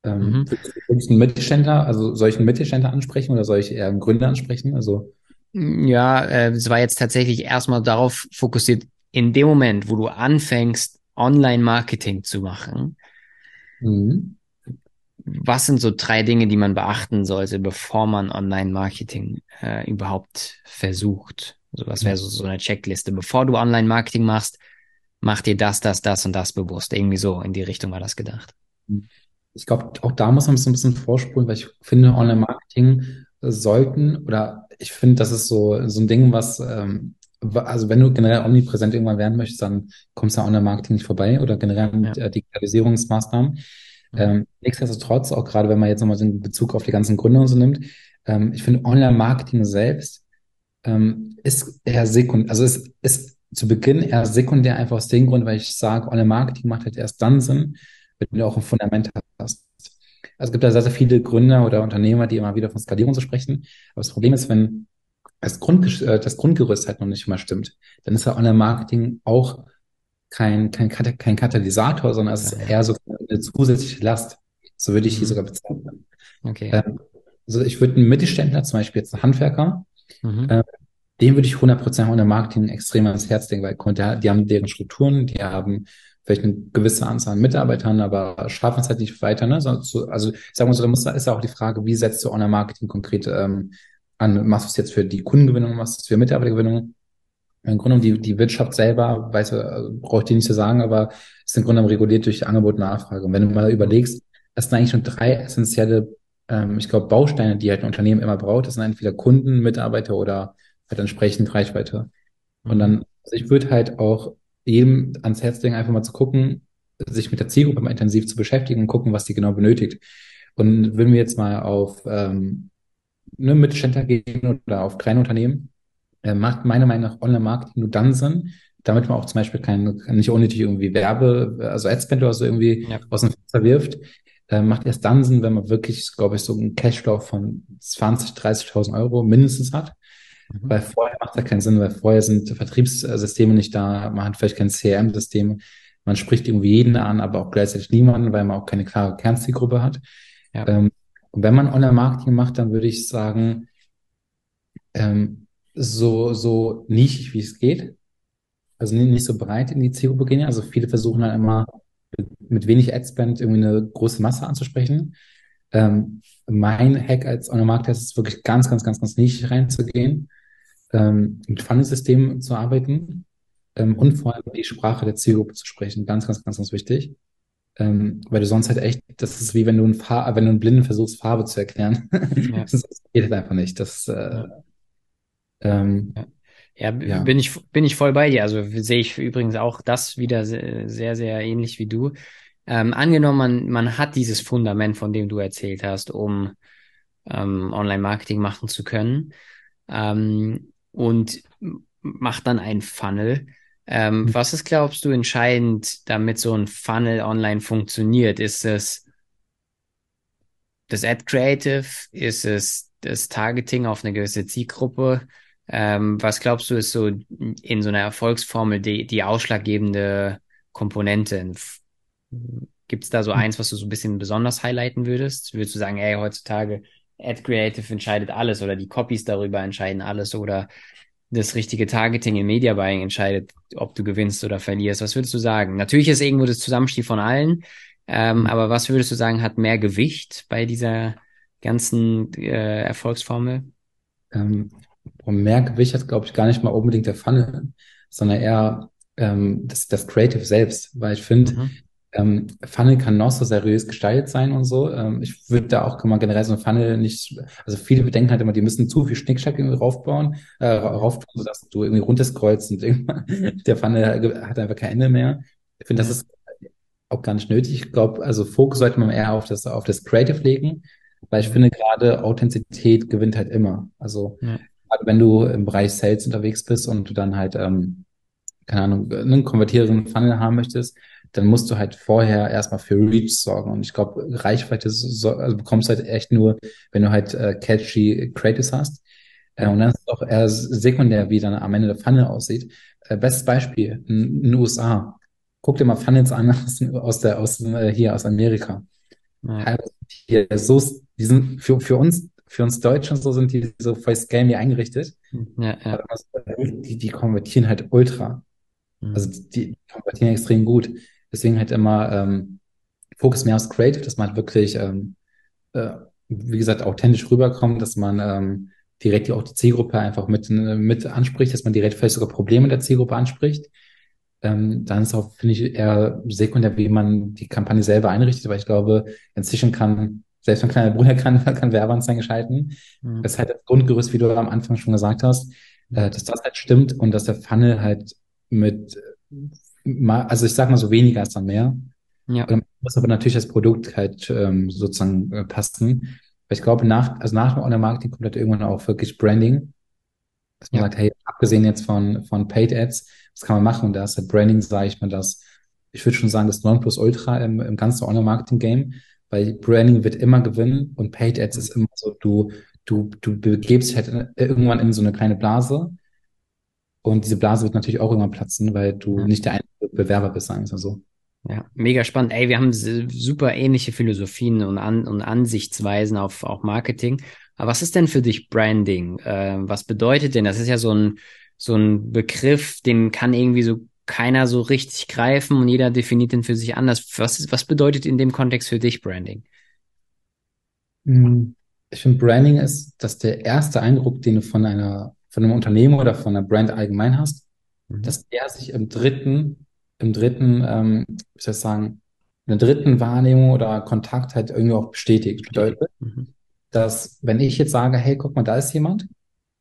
ähm, Mhm. du wirklich einen Mittelständler, also soll ich einen Mittelständler ansprechen oder soll ich eher einen Gründer ansprechen? Also Ja, äh, es war jetzt tatsächlich erstmal darauf fokussiert, in dem Moment, wo du anfängst, Online-Marketing zu machen, mhm. Was sind so drei Dinge, die man beachten sollte, bevor man Online-Marketing äh, überhaupt versucht? So was wäre so, so eine Checkliste. Bevor du Online-Marketing machst, mach dir das, das, das und das bewusst. Irgendwie so in die Richtung war das gedacht. Ich glaube, auch da muss man so ein bisschen vorspulen, weil ich finde, Online-Marketing sollten oder ich finde, das ist so, so ein Ding, was, ähm, also wenn du generell omnipräsent irgendwann werden möchtest, dann kommst du an Online-Marketing nicht vorbei oder generell mit ja. äh, Digitalisierungsmaßnahmen. Mhm. Ähm, nichtsdestotrotz, auch gerade wenn man jetzt nochmal den Bezug auf die ganzen Gründe und so nimmt, ähm, ich finde Online-Marketing selbst ähm, ist eher sekundär, also es ist zu Beginn eher sekundär einfach aus dem Grund, weil ich sage, Online-Marketing macht halt erst dann Sinn, wenn du auch ein Fundament hast. Also es gibt da sehr, sehr viele Gründer oder Unternehmer, die immer wieder von Skalierung so sprechen. Aber das Problem ist, wenn das, Grund, äh, das Grundgerüst halt noch nicht mal stimmt, dann ist ja Online-Marketing auch kein, kein, kein Katalysator, sondern es ist eher so eine zusätzliche Last. So würde ich mhm. die sogar bezeichnen. Okay. Ähm, also ich würde einen Mittelständler, zum Beispiel jetzt einen Handwerker, mhm. äh, dem würde ich 100% Online-Marketing extrem ans Herz legen, weil die haben deren Strukturen, die haben vielleicht eine gewisse Anzahl an Mitarbeitern, aber schaffen es halt nicht weiter. Ne? Also, also ich sage mal so, da muss, ist ja auch die Frage, wie setzt du Online-Marketing konkret ähm, an? Machst du es jetzt für die Kundengewinnung, machst du es für Mitarbeitergewinnung? Im Grunde die, die Wirtschaft selber, weiß, brauche ich dir nicht zu sagen, aber ist im Grunde reguliert durch Angebot und Nachfrage. Und wenn du mal überlegst, das sind eigentlich schon drei essentielle, ähm, ich glaube, Bausteine, die halt ein Unternehmen immer braucht. Das sind entweder Kunden, Mitarbeiter oder halt entsprechend Reichweite. Und dann, also ich würde halt auch jedem ans Herz legen, einfach mal zu gucken, sich mit der Zielgruppe mal intensiv zu beschäftigen und gucken, was die genau benötigt. Und wenn wir jetzt mal auf ähm, ne, Mittelständler gehen oder auf kleine Unternehmen, äh, macht meiner Meinung nach Online-Marketing nur dann Sinn, damit man auch zum Beispiel kein, nicht unnötig irgendwie Werbe, also Adspend oder so irgendwie ja. aus dem Fenster wirft, äh, macht erst dann Sinn, wenn man wirklich, glaube ich, so einen Cashflow von 20, 30.000 Euro mindestens hat. Mhm. Weil vorher macht das keinen Sinn, weil vorher sind Vertriebssysteme nicht da, man hat vielleicht kein CRM-System, man spricht irgendwie jeden an, aber auch gleichzeitig niemanden, weil man auch keine klare Kernzielgruppe hat. Ja. Ähm, und wenn man Online-Marketing macht, dann würde ich sagen, ähm, so, so nischig wie es geht. Also nicht so breit in die Zielgruppe gehen. Also viele versuchen dann immer mit, wenig Adspend irgendwie eine große Masse anzusprechen. Ähm, mein Hack als Online-Marketer ist wirklich ganz, ganz, ganz, ganz nischig reinzugehen ähm, mit Funnel-Systemen zu arbeiten ähm, und vor allem die Sprache der Zielgruppe zu sprechen. Ganz, ganz, ganz, ganz wichtig. Ähm, weil du sonst halt echt, das ist wie wenn du einen Far wenn du einen Blinden versuchst, Farbe zu erklären. Ja. das geht halt einfach nicht. Das, äh, ähm, ja. Ja, bin ich bin ich voll bei dir. Also sehe ich übrigens auch das wieder sehr sehr, ähnlich wie du. Ähm, angenommen, man, man hat dieses Fundament, von dem du erzählt hast, um ähm, Online-Marketing machen zu können. Ähm, und macht dann ein Funnel. Ähm, mhm. Was ist, glaubst du, entscheidend, damit so ein Funnel online funktioniert? Ist es das Ad Creative? Ist es das Targeting auf eine gewisse Zielgruppe? Ähm, was glaubst du, ist so in so einer Erfolgsformel die, die ausschlaggebende Komponente? Gibt es da so mhm. eins, was du so ein bisschen besonders highlighten würdest? Würdest du sagen, ey, heutzutage Ad Creative entscheidet alles oder die Copies darüber entscheiden alles oder das richtige Targeting im Media Buying entscheidet, ob du gewinnst oder verlierst. Was würdest du sagen? Natürlich ist irgendwo das Zusammenspiel von allen, ähm, mhm. aber was würdest du sagen, hat mehr Gewicht bei dieser ganzen äh, Erfolgsformel? Ähm, mehr Gewicht hat, glaube ich, gar nicht mal unbedingt der Funnel, sondern eher ähm, das, das Creative selbst, weil ich finde, mhm. Ähm, Funnel kann noch so seriös gestaltet sein und so. Ähm, ich würde da auch mal generell so ein Funnel nicht, also viele bedenken halt immer, die müssen zu viel Schnickschnack irgendwie raufbauen, äh, rauf, sodass du irgendwie runterscrollst und irgendwann der Funnel hat einfach kein Ende mehr. Ich finde, das ist auch gar nicht nötig. Ich glaube, also Fokus sollte man eher auf das, auf das Creative legen, weil ich finde gerade Authentizität gewinnt halt immer. Also ja. Gerade wenn du im Bereich Sales unterwegs bist und du dann halt, ähm, keine Ahnung, einen konvertierenden Funnel haben möchtest, dann musst du halt vorher erstmal für Reach sorgen. Und ich glaube, Reichweite so, also bekommst du halt echt nur, wenn du halt äh, catchy Creatives hast. Äh, und dann ist es auch eher sekundär, wie dann am Ende der Funnel aussieht. Äh, bestes Beispiel, in den USA. Guck dir mal Funnels an aus, aus der, aus, äh, hier aus Amerika. Ja. Hier so, die sind für, für uns, für uns Deutschen so sind die so voll scammy eingerichtet. Ja, ja. Die, die konvertieren halt ultra. Mhm. Also die konvertieren extrem gut. Deswegen halt immer ähm, Fokus mehr aufs Creative, dass man halt wirklich, ähm, äh, wie gesagt, authentisch rüberkommt, dass man ähm, direkt auch die Zielgruppe einfach mit, mit anspricht, dass man direkt vielleicht sogar Probleme der Zielgruppe anspricht. Ähm, dann ist auch, finde ich, eher sekundär, wie man die Kampagne selber einrichtet, weil ich glaube, inzwischen kann, selbst mein kleiner Bruder kann, kann Werbeanzeigen schalten. Mhm. Das ist halt das Grundgerüst, wie du am Anfang schon gesagt hast, äh, dass das halt stimmt und dass der Funnel halt mit, also ich sag mal so weniger als dann mehr. Ja. Und muss aber natürlich das Produkt halt ähm, sozusagen äh, passen. Weil ich glaube, nach, also nach dem Online-Marketing kommt halt irgendwann auch wirklich Branding. Dass man ja. sagt, hey, abgesehen jetzt von, von Paid Ads, was kann man machen? Und da ist halt Branding, sage ich mal, das, ich würde schon sagen, das Nonplusultra im, im ganzen Online-Marketing-Game, weil Branding wird immer gewinnen und Paid Ads ist immer so, du, du, du begebst dich halt irgendwann in so eine kleine Blase und diese Blase wird natürlich auch irgendwann platzen, weil du ja. nicht der einzige Bewerber bist, sagen wir mal so. Ja, mega spannend. Ey, wir haben super ähnliche Philosophien und, An und Ansichtsweisen auf auch Marketing. Aber was ist denn für dich Branding? Äh, was bedeutet denn? Das ist ja so ein, so ein Begriff, den kann irgendwie so keiner so richtig greifen und jeder definiert den für sich anders. Was, ist, was bedeutet in dem Kontext für dich Branding? Hm, ich finde, Branding ist, dass der erste Eindruck, den du von einer, von einem Unternehmen oder von einer Brand allgemein hast, mhm. dass der sich im dritten im dritten, ähm, wie soll ich sagen, in der dritten Wahrnehmung oder Kontakt halt irgendwie auch bestätigt. Bedeutet, mhm. dass wenn ich jetzt sage, hey, guck mal, da ist jemand,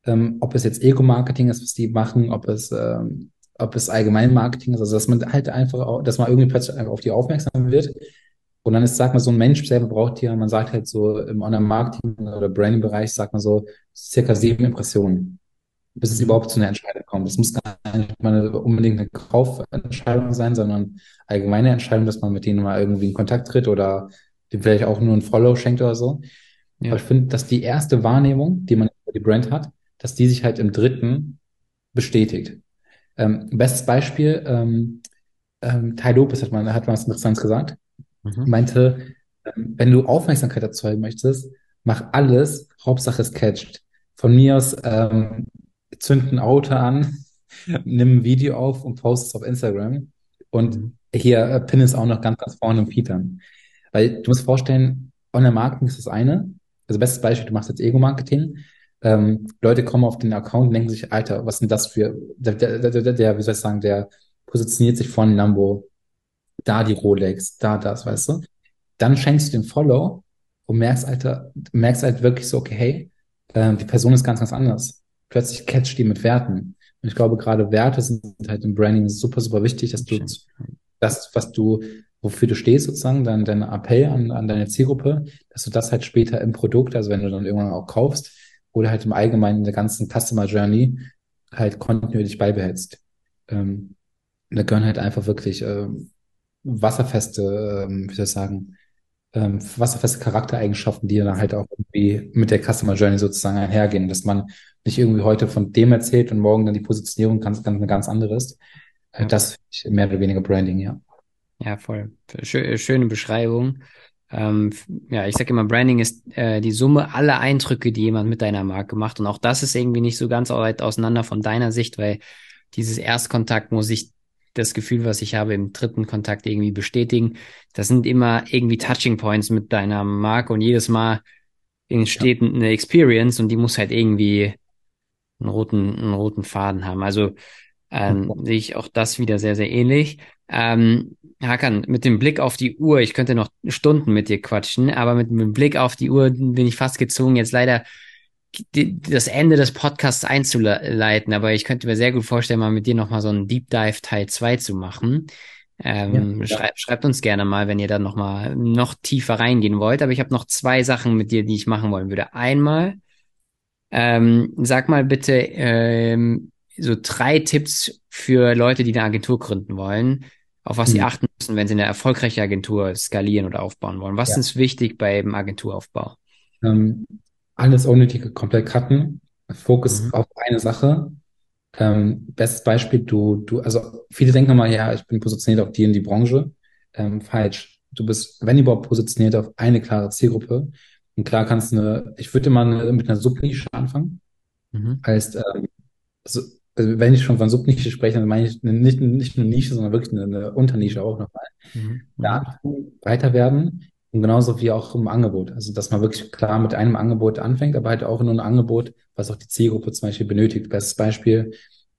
ähm, ob es jetzt Ego-Marketing ist, was die machen, ob es, ähm, ob es allgemein Marketing ist, also dass man halt einfach, dass man irgendwie plötzlich einfach auf die aufmerksam wird. Und dann ist, sag mal, so ein Mensch selber braucht ja, man sagt halt so im Online-Marketing oder Branding-Bereich, sagt man so, circa sieben Impressionen bis es überhaupt zu einer Entscheidung kommt. Das muss gar nicht mal unbedingt eine Kaufentscheidung sein, sondern allgemeine Entscheidung, dass man mit denen mal irgendwie in Kontakt tritt oder dem vielleicht auch nur ein Follow schenkt oder so. Ja. Aber ich finde, dass die erste Wahrnehmung, die man über die Brand hat, dass die sich halt im dritten bestätigt. Ähm, bestes Beispiel, ähm, ähm, Ty Lopez hat mal, hat mal was Interessantes gesagt. Mhm. Meinte, ähm, wenn du Aufmerksamkeit erzeugen möchtest, mach alles, Hauptsache es catcht. Von mir aus ähm, zünd ein Auto an, nimm ein Video auf und post es auf Instagram. Und mhm. hier äh, pin es auch noch ganz, ganz vorne im Feed an. Weil du musst vorstellen, Online-Marketing ist das eine. Also bestes Beispiel, du machst jetzt Ego-Marketing. Ähm, Leute kommen auf den Account und denken sich, Alter, was sind das für, der, der, der, der, wie soll ich sagen, der positioniert sich von Lambo, da die Rolex, da das, weißt du? Dann schenkst du den Follow und merkst, Alter, merkst halt wirklich so, okay, hey, äh, die Person ist ganz, ganz anders plötzlich catcht die mit Werten. Und ich glaube, gerade Werte sind halt im Branding super, super wichtig, dass du das, was du, wofür du stehst, sozusagen, dein, dein Appell an, an deine Zielgruppe, dass du das halt später im Produkt, also wenn du dann irgendwann auch kaufst, oder halt im Allgemeinen in der ganzen Customer Journey halt kontinuierlich beibehältst. Ähm, da gehören halt einfach wirklich ähm, wasserfeste, ähm, wie soll ich sagen, ähm, wasserfeste Charaktereigenschaften, die dann halt auch irgendwie mit der Customer Journey sozusagen einhergehen, dass man nicht irgendwie heute von dem erzählt und morgen dann die Positionierung ganz, ganz eine ganz andere ist. Ja. Das mehr oder weniger Branding, ja. Ja, voll. Schöne Beschreibung. Ähm, ja, ich sage immer, Branding ist äh, die Summe aller Eindrücke, die jemand mit deiner Marke macht. Und auch das ist irgendwie nicht so ganz weit auseinander von deiner Sicht, weil dieses Erstkontakt muss ich das Gefühl, was ich habe, im dritten Kontakt irgendwie bestätigen. Das sind immer irgendwie Touching Points mit deiner Marke und jedes Mal entsteht ja. eine Experience und die muss halt irgendwie einen roten, einen roten Faden haben. Also ähm, sehe ich auch das wieder sehr, sehr ähnlich. Ähm, Hakan, mit dem Blick auf die Uhr, ich könnte noch Stunden mit dir quatschen, aber mit dem Blick auf die Uhr bin ich fast gezwungen, jetzt leider die, das Ende des Podcasts einzuleiten. Aber ich könnte mir sehr gut vorstellen, mal mit dir nochmal so einen Deep Dive Teil 2 zu machen. Ähm, ja, schreibt, schreibt uns gerne mal, wenn ihr da nochmal noch tiefer reingehen wollt. Aber ich habe noch zwei Sachen mit dir, die ich machen wollen würde. Einmal, ähm, sag mal bitte ähm, so drei Tipps für Leute, die eine Agentur gründen wollen, auf was hm. sie achten müssen, wenn sie eine erfolgreiche Agentur skalieren oder aufbauen wollen. Was ja. ist wichtig beim Agenturaufbau? Ähm, alles Unnötige komplett cutten, Fokus mhm. auf eine Sache. Ähm, bestes Beispiel, du, du, also viele denken immer, ja, ich bin positioniert auf die in die Branche. Ähm, falsch. Du bist, wenn überhaupt, positioniert auf eine klare Zielgruppe. Und klar kannst du eine, ich würde mal eine, mit einer Subnische anfangen. Mhm. Heißt, ähm, so, also wenn ich schon von Subnische spreche, dann meine ich nicht, nicht nur Nische, sondern wirklich eine, eine Unternische auch nochmal. Mhm. Da weiter werden und genauso wie auch im Angebot. Also, dass man wirklich klar mit einem Angebot anfängt, aber halt auch nur ein Angebot, was auch die Zielgruppe zum Beispiel benötigt. Bestes Beispiel,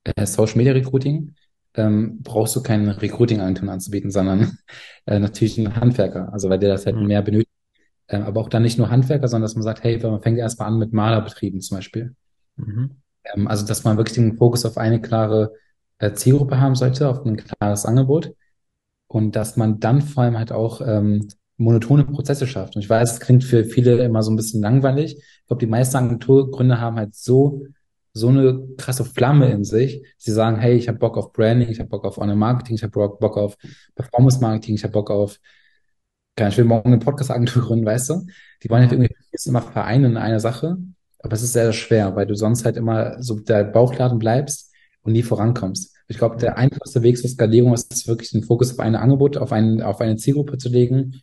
äh, Social Media Recruiting. Ähm, brauchst du keinen Recruiting-Agentur anzubieten, sondern äh, natürlich einen Handwerker. Also, weil der das halt mhm. mehr benötigt. Ähm, aber auch dann nicht nur Handwerker, sondern dass man sagt, hey, man fängt erstmal an mit Malerbetrieben zum Beispiel. Mhm. Ähm, also, dass man wirklich den Fokus auf eine klare äh, Zielgruppe haben sollte, auf ein klares Angebot. Und dass man dann vor allem halt auch ähm, monotone Prozesse schafft. Und ich weiß, es klingt für viele immer so ein bisschen langweilig. Ich glaube, die meisten Agenturgründer haben halt so so eine krasse Flamme in sich. Sie sagen, hey, ich habe Bock auf Branding, ich habe Bock auf Online-Marketing, ich habe Bock auf Performance-Marketing, ich habe Bock auf, keine, ich will morgen eine Podcast-Agentur gründen, weißt du? Die wollen halt irgendwie immer vereinen in einer Sache, aber es ist sehr, sehr schwer, weil du sonst halt immer so der Bauchladen bleibst und nie vorankommst. Ich glaube, der einfachste Weg zur Skalierung ist wirklich den Fokus auf ein Angebot, auf, ein, auf eine Zielgruppe zu legen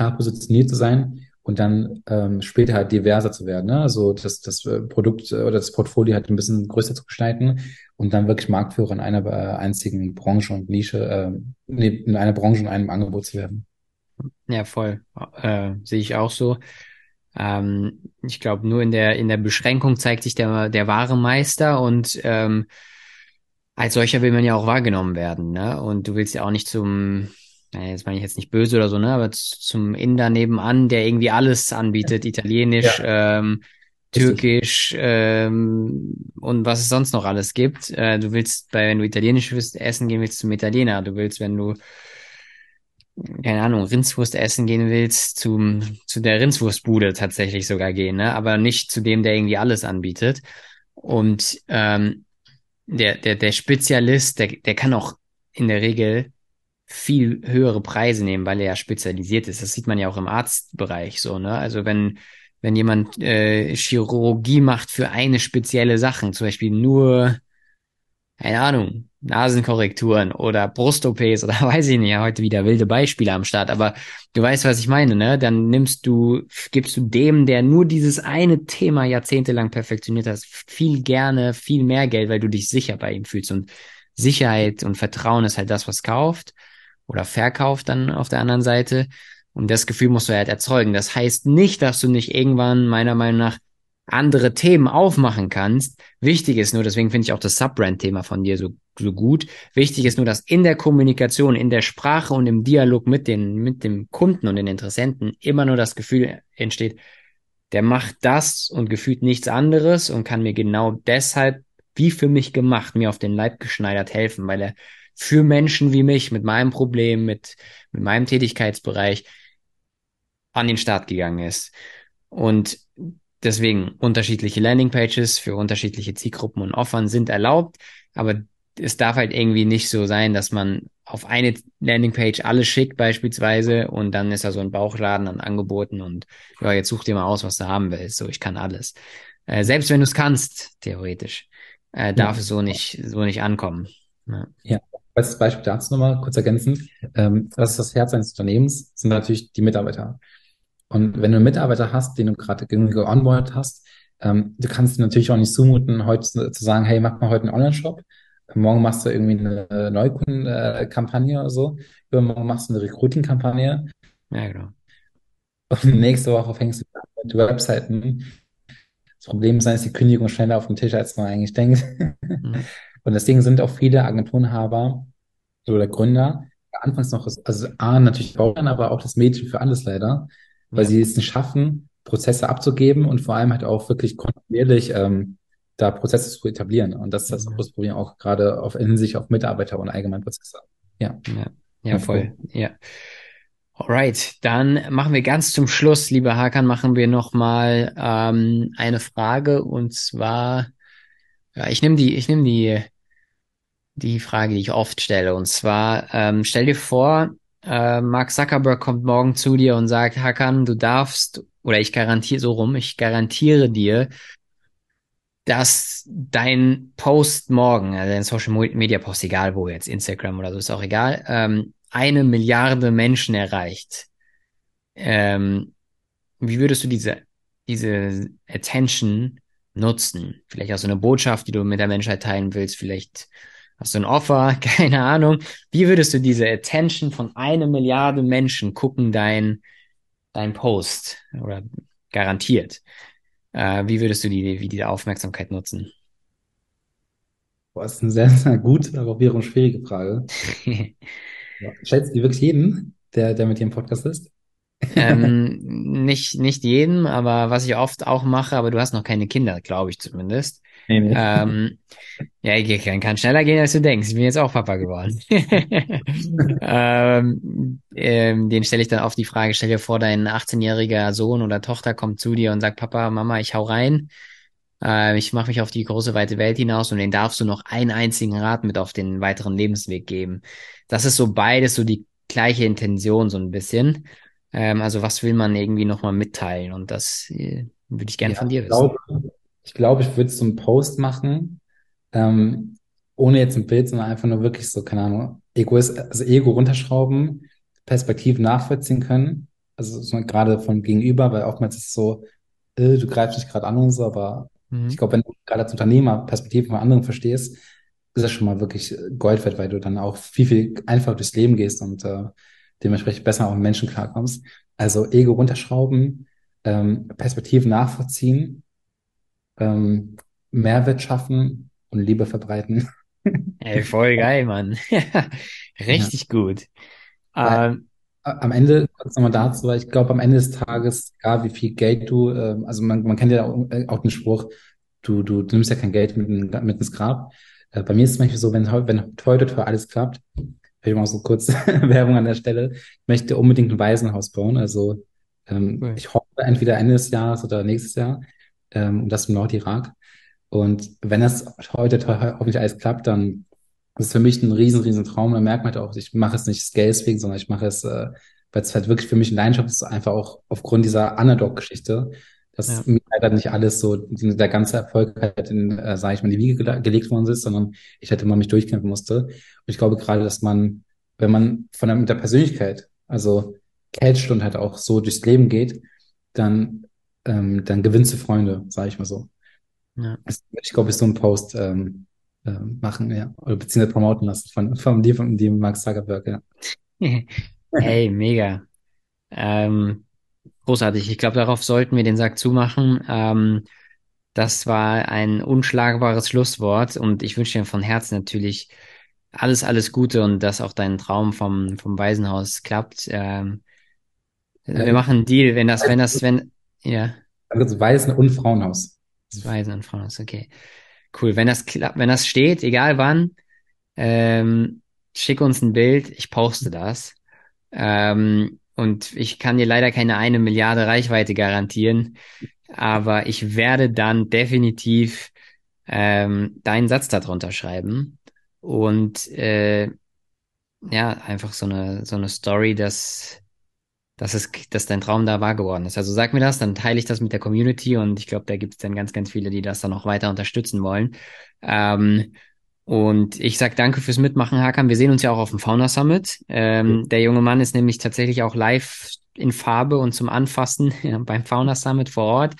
klar positioniert zu sein und dann ähm, später halt diverser zu werden. Ne? Also das, das äh, Produkt äh, oder das Portfolio halt ein bisschen größer zu gestalten und dann wirklich Marktführer in einer äh, einzigen Branche und Nische, äh, nee, in einer Branche und einem Angebot zu werden. Ja, voll. Äh, sehe ich auch so. Ähm, ich glaube, nur in der, in der Beschränkung zeigt sich der, der wahre Meister und ähm, als solcher will man ja auch wahrgenommen werden, ne? Und du willst ja auch nicht zum naja, jetzt meine ich jetzt nicht böse oder so, ne, aber zum Inder nebenan, der irgendwie alles anbietet, Italienisch, ja. ähm, Türkisch ähm, und was es sonst noch alles gibt. Äh, du willst, bei, wenn du Italienisch willst, essen gehen willst, zum Italiener. Du willst, wenn du keine Ahnung, Rindswurst essen gehen willst, zum, zu der Rindswurstbude tatsächlich sogar gehen, ne? aber nicht zu dem, der irgendwie alles anbietet. Und ähm, der, der, der Spezialist, der, der kann auch in der Regel viel höhere Preise nehmen, weil er ja spezialisiert ist. Das sieht man ja auch im Arztbereich so, ne? Also wenn wenn jemand äh, Chirurgie macht für eine spezielle Sache, zum Beispiel nur, keine Ahnung, Nasenkorrekturen oder Brust-OPs oder weiß ich nicht, ja, heute wieder wilde Beispiele am Start, aber du weißt, was ich meine, ne? Dann nimmst du, gibst du dem, der nur dieses eine Thema jahrzehntelang perfektioniert hat, viel gerne, viel mehr Geld, weil du dich sicher bei ihm fühlst und Sicherheit und Vertrauen ist halt das, was kauft oder verkauft dann auf der anderen Seite. Und das Gefühl musst du halt erzeugen. Das heißt nicht, dass du nicht irgendwann meiner Meinung nach andere Themen aufmachen kannst. Wichtig ist nur, deswegen finde ich auch das Subbrand-Thema von dir so, so gut. Wichtig ist nur, dass in der Kommunikation, in der Sprache und im Dialog mit den, mit dem Kunden und den Interessenten immer nur das Gefühl entsteht, der macht das und gefühlt nichts anderes und kann mir genau deshalb, wie für mich gemacht, mir auf den Leib geschneidert helfen, weil er für Menschen wie mich mit meinem Problem, mit, mit meinem Tätigkeitsbereich an den Start gegangen ist. Und deswegen unterschiedliche Landingpages für unterschiedliche Zielgruppen und Offern sind erlaubt, aber es darf halt irgendwie nicht so sein, dass man auf eine Landingpage alles schickt beispielsweise und dann ist da so ein Bauchladen an Angeboten und ja, jetzt such dir mal aus, was du haben willst. So, ich kann alles. Äh, selbst wenn du es kannst, theoretisch, äh, darf ja. es so nicht, so nicht ankommen. Ja. ja. Als Beispiel dazu nochmal kurz ergänzen. Ähm, was ist das Herz eines Unternehmens? Sind natürlich die Mitarbeiter. Und wenn du einen Mitarbeiter hast, den du gerade irgendwie geonboardet hast, ähm, du kannst dir natürlich auch nicht zumuten, heute zu sagen, hey, mach mal heute einen Online-Shop. Morgen machst du irgendwie eine Neukundenkampagne oder so. Übermorgen machst du eine Recruiting-Kampagne. Ja, genau. Und nächste Woche fängst du an mit Webseiten. Das Problem ist, dass die Kündigung schneller auf dem Tisch, als man eigentlich denkt. Mhm. Und deswegen sind auch viele Agenturenhaber oder Gründer anfangs noch, also A, natürlich Bauern, aber auch das Mädchen für alles leider, weil ja. sie es nicht schaffen, Prozesse abzugeben und vor allem halt auch wirklich kontinuierlich ähm, da Prozesse zu etablieren. Und das ist das große Problem auch gerade auf in sich auf Mitarbeiter und allgemein Prozesse. Ja. Ja, ja voll. Ja. Alright, dann machen wir ganz zum Schluss, lieber Hakan, machen wir nochmal ähm, eine Frage und zwar ja, ich nehme die, ich nehme die, die Frage, die ich oft stelle. Und zwar, ähm, stell dir vor, äh, Mark Zuckerberg kommt morgen zu dir und sagt, Hakan, du darfst, oder ich garantiere so rum, ich garantiere dir, dass dein Post morgen, also dein Social Media Post, egal wo jetzt, Instagram oder so, ist auch egal, ähm, eine Milliarde Menschen erreicht. Ähm, wie würdest du diese, diese Attention nutzen? Vielleicht auch so eine Botschaft, die du mit der Menschheit teilen willst, vielleicht hast du ein Offer, keine Ahnung. Wie würdest du diese Attention von einer Milliarde Menschen gucken dein, dein Post oder garantiert? Äh, wie würdest du die, wie diese Aufmerksamkeit nutzen? Boah, das ist eine sehr, sehr gute, aber auch wiederum schwierige Frage. Ja. Schätzt du wirklich jeden, der, der mit dir im Podcast ist? Ähm, nicht, nicht jedem, aber was ich oft auch mache, aber du hast noch keine Kinder, glaube ich zumindest. Nee, nee. Ähm, ja, kann, kann schneller gehen, als du denkst. Ich bin jetzt auch Papa geworden. ähm, ähm, den stelle ich dann oft die Frage, stell dir vor, dein 18-jähriger Sohn oder Tochter kommt zu dir und sagt, Papa, Mama, ich hau rein. Äh, ich mache mich auf die große, weite Welt hinaus und den darfst du noch einen einzigen Rat mit auf den weiteren Lebensweg geben. Das ist so beides so die gleiche Intention so ein bisschen. Ähm, also was will man irgendwie nochmal mitteilen? Und das äh, würde ich gerne Ja, von dir ich wissen. ich glaube, ich würde so einen Post machen, ähm, ohne jetzt ein Bild, sondern einfach nur wirklich so, keine Ahnung, Egoist, also Ego runterschrauben, Perspektiven nachvollziehen können. Also so gerade vom Gegenüber, weil oftmals ist es so, äh, du greifst dich gerade an und so, aber ich Mhm. glaube, wenn du gerade als Unternehmer Perspektiven von anderen verstehst, ist das schon mal wirklich Gold wert, weil du dann auch viel, viel einfacher durchs Leben gehst und äh, dementsprechend besser auch mit Menschen klarkommst. Also Ego runterschrauben, ähm, Perspektiven nachvollziehen, ähm, Mehrwert schaffen und Liebe verbreiten. Ey, voll geil, Mann. Ja, Richtig gut. weil Ähm, am Ende, kurz nochmal dazu, weil ich glaube, am Ende des Tages, egal wie viel Geld du, ähm, also man, man kennt ja auch, äh, auch den Spruch, du, du, du nimmst ja kein Geld mit, mit ins Grab. Äh, bei mir ist es Beispiel so, wenn, wenn heute teuer alles klappt, ich mal so kurz Werbung an der Stelle, ich möchte unbedingt ein Waisenhaus bauen. Also ähm, cool. ich hoffe entweder Ende des Jahres oder nächstes Jahr, ähm, und das im Nordirak. Und wenn das heute hoffentlich alles klappt, dann ist es für mich ein riesen, riesen Traum. Da merkt man halt auch, ich mache es nicht Geldes wegen, sondern ich mache es, äh, weil es halt wirklich für mich eine Leidenschaft ist, einfach auch aufgrund dieser Underdog-Geschichte, Ja, dass mir leider nicht alles so, der ganze Erfolg halt in, äh, sage ich mal, in die Wiege gele gelegt worden ist, sondern ich halt immer mich durchkämpfen musste. Und ich glaube gerade, dass man, wenn man von der, mit der Persönlichkeit, also catcht und halt auch so durchs Leben geht, dann, ähm, dann gewinnst du Freunde, sage ich mal so. ja. Ich, glaube ich, so einen Post ähm, ähm, machen, ja. Oder beziehungsweise promoten lassen von, von dir, von dir, Mark Zuckerberg, ja. Ey, mega. Ähm, großartig. Ich glaube, darauf sollten wir den Sack zumachen. Ähm, das war ein unschlagbares Schlusswort und ich wünsche dir von Herzen natürlich alles, alles Gute und dass auch dein Traum vom, vom Waisenhaus klappt. Ähm, wir Äh, machen einen Deal, wenn das, wenn das, wenn, ja, also Waisen- und Frauenhaus. das Waisen und Frauenhaus, okay. Cool. Wenn das klappt, wenn das steht, egal wann, ähm, schick uns ein Bild, ich poste das. Ähm, und ich kann dir leider keine eine Milliarde Reichweite garantieren, aber ich werde dann definitiv ähm, deinen Satz darunter schreiben und äh, ja, einfach so eine so eine Story, dass dass es, dass dein Traum da wahr geworden ist. Also sag mir das, dann teile ich das mit der Community und ich glaube, da gibt es dann ganz, ganz viele, die das dann noch weiter unterstützen wollen. Ähm, und ich sag danke fürs Mitmachen, Hakan. Wir sehen uns ja auch auf dem Fauna Summit. Ähm, der junge Mann ist nämlich tatsächlich auch live in Farbe und zum Anfassen ja, beim Fauna Summit vor Ort.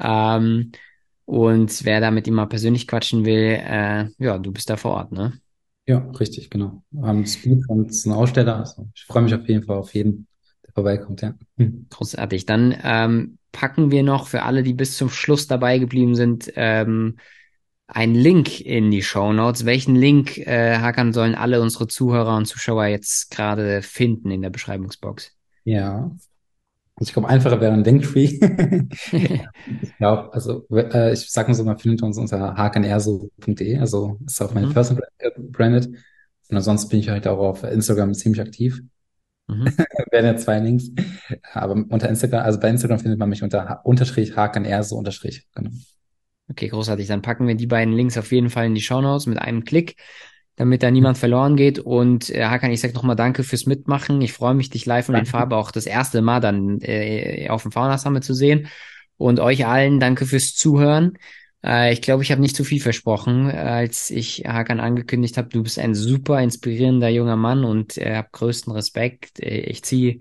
Ähm, und wer da mit ihm mal persönlich quatschen will, äh, ja, du bist da vor Ort, ne? Ja, richtig, genau. Haben Speed und es ist ein Aussteller. Also ich freue mich auf jeden Fall auf jeden, der vorbeikommt, ja. Hm. Großartig. Dann ähm, packen wir noch für alle, die bis zum Schluss dabei geblieben sind, ähm, einen Link in die Show Notes. Welchen Link, äh, Hakan, sollen alle unsere Zuhörer und Zuschauer jetzt gerade finden in der Beschreibungsbox? Ja. Also ich glaube, einfacher wäre ein Linktree. Ich glaube, also äh, ich sag mal so, man findet uns unter hakenerso.de, also ist auf meine Mhm. Personal Brand gebrandet. Und ansonsten bin ich halt auch auf Instagram ziemlich aktiv. Mhm. Werden ja zwei Links. Aber unter Instagram, also bei Instagram findet man mich unter unterstrich hakenerso unterstrich. Genau. Okay, großartig. Dann packen wir die beiden Links auf jeden Fall in die Show Notes mit einem Klick, damit da niemand verloren geht. Und äh, Hakan, ich sag nochmal Danke fürs Mitmachen. Ich freue mich, dich live und in Farbe auch das erste Mal dann äh, auf dem Fauna Summit zu sehen. Und euch allen danke fürs Zuhören. Äh, ich glaube, ich habe nicht zu viel versprochen, als ich Hakan angekündigt habe. Du bist ein super inspirierender junger Mann und äh, hab größten Respekt. Äh, ich ziehe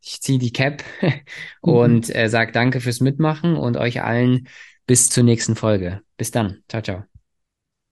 ich zieh die Cap und äh, sag danke fürs Mitmachen und euch allen bis zur nächsten Folge. Bis dann. Ciao, ciao.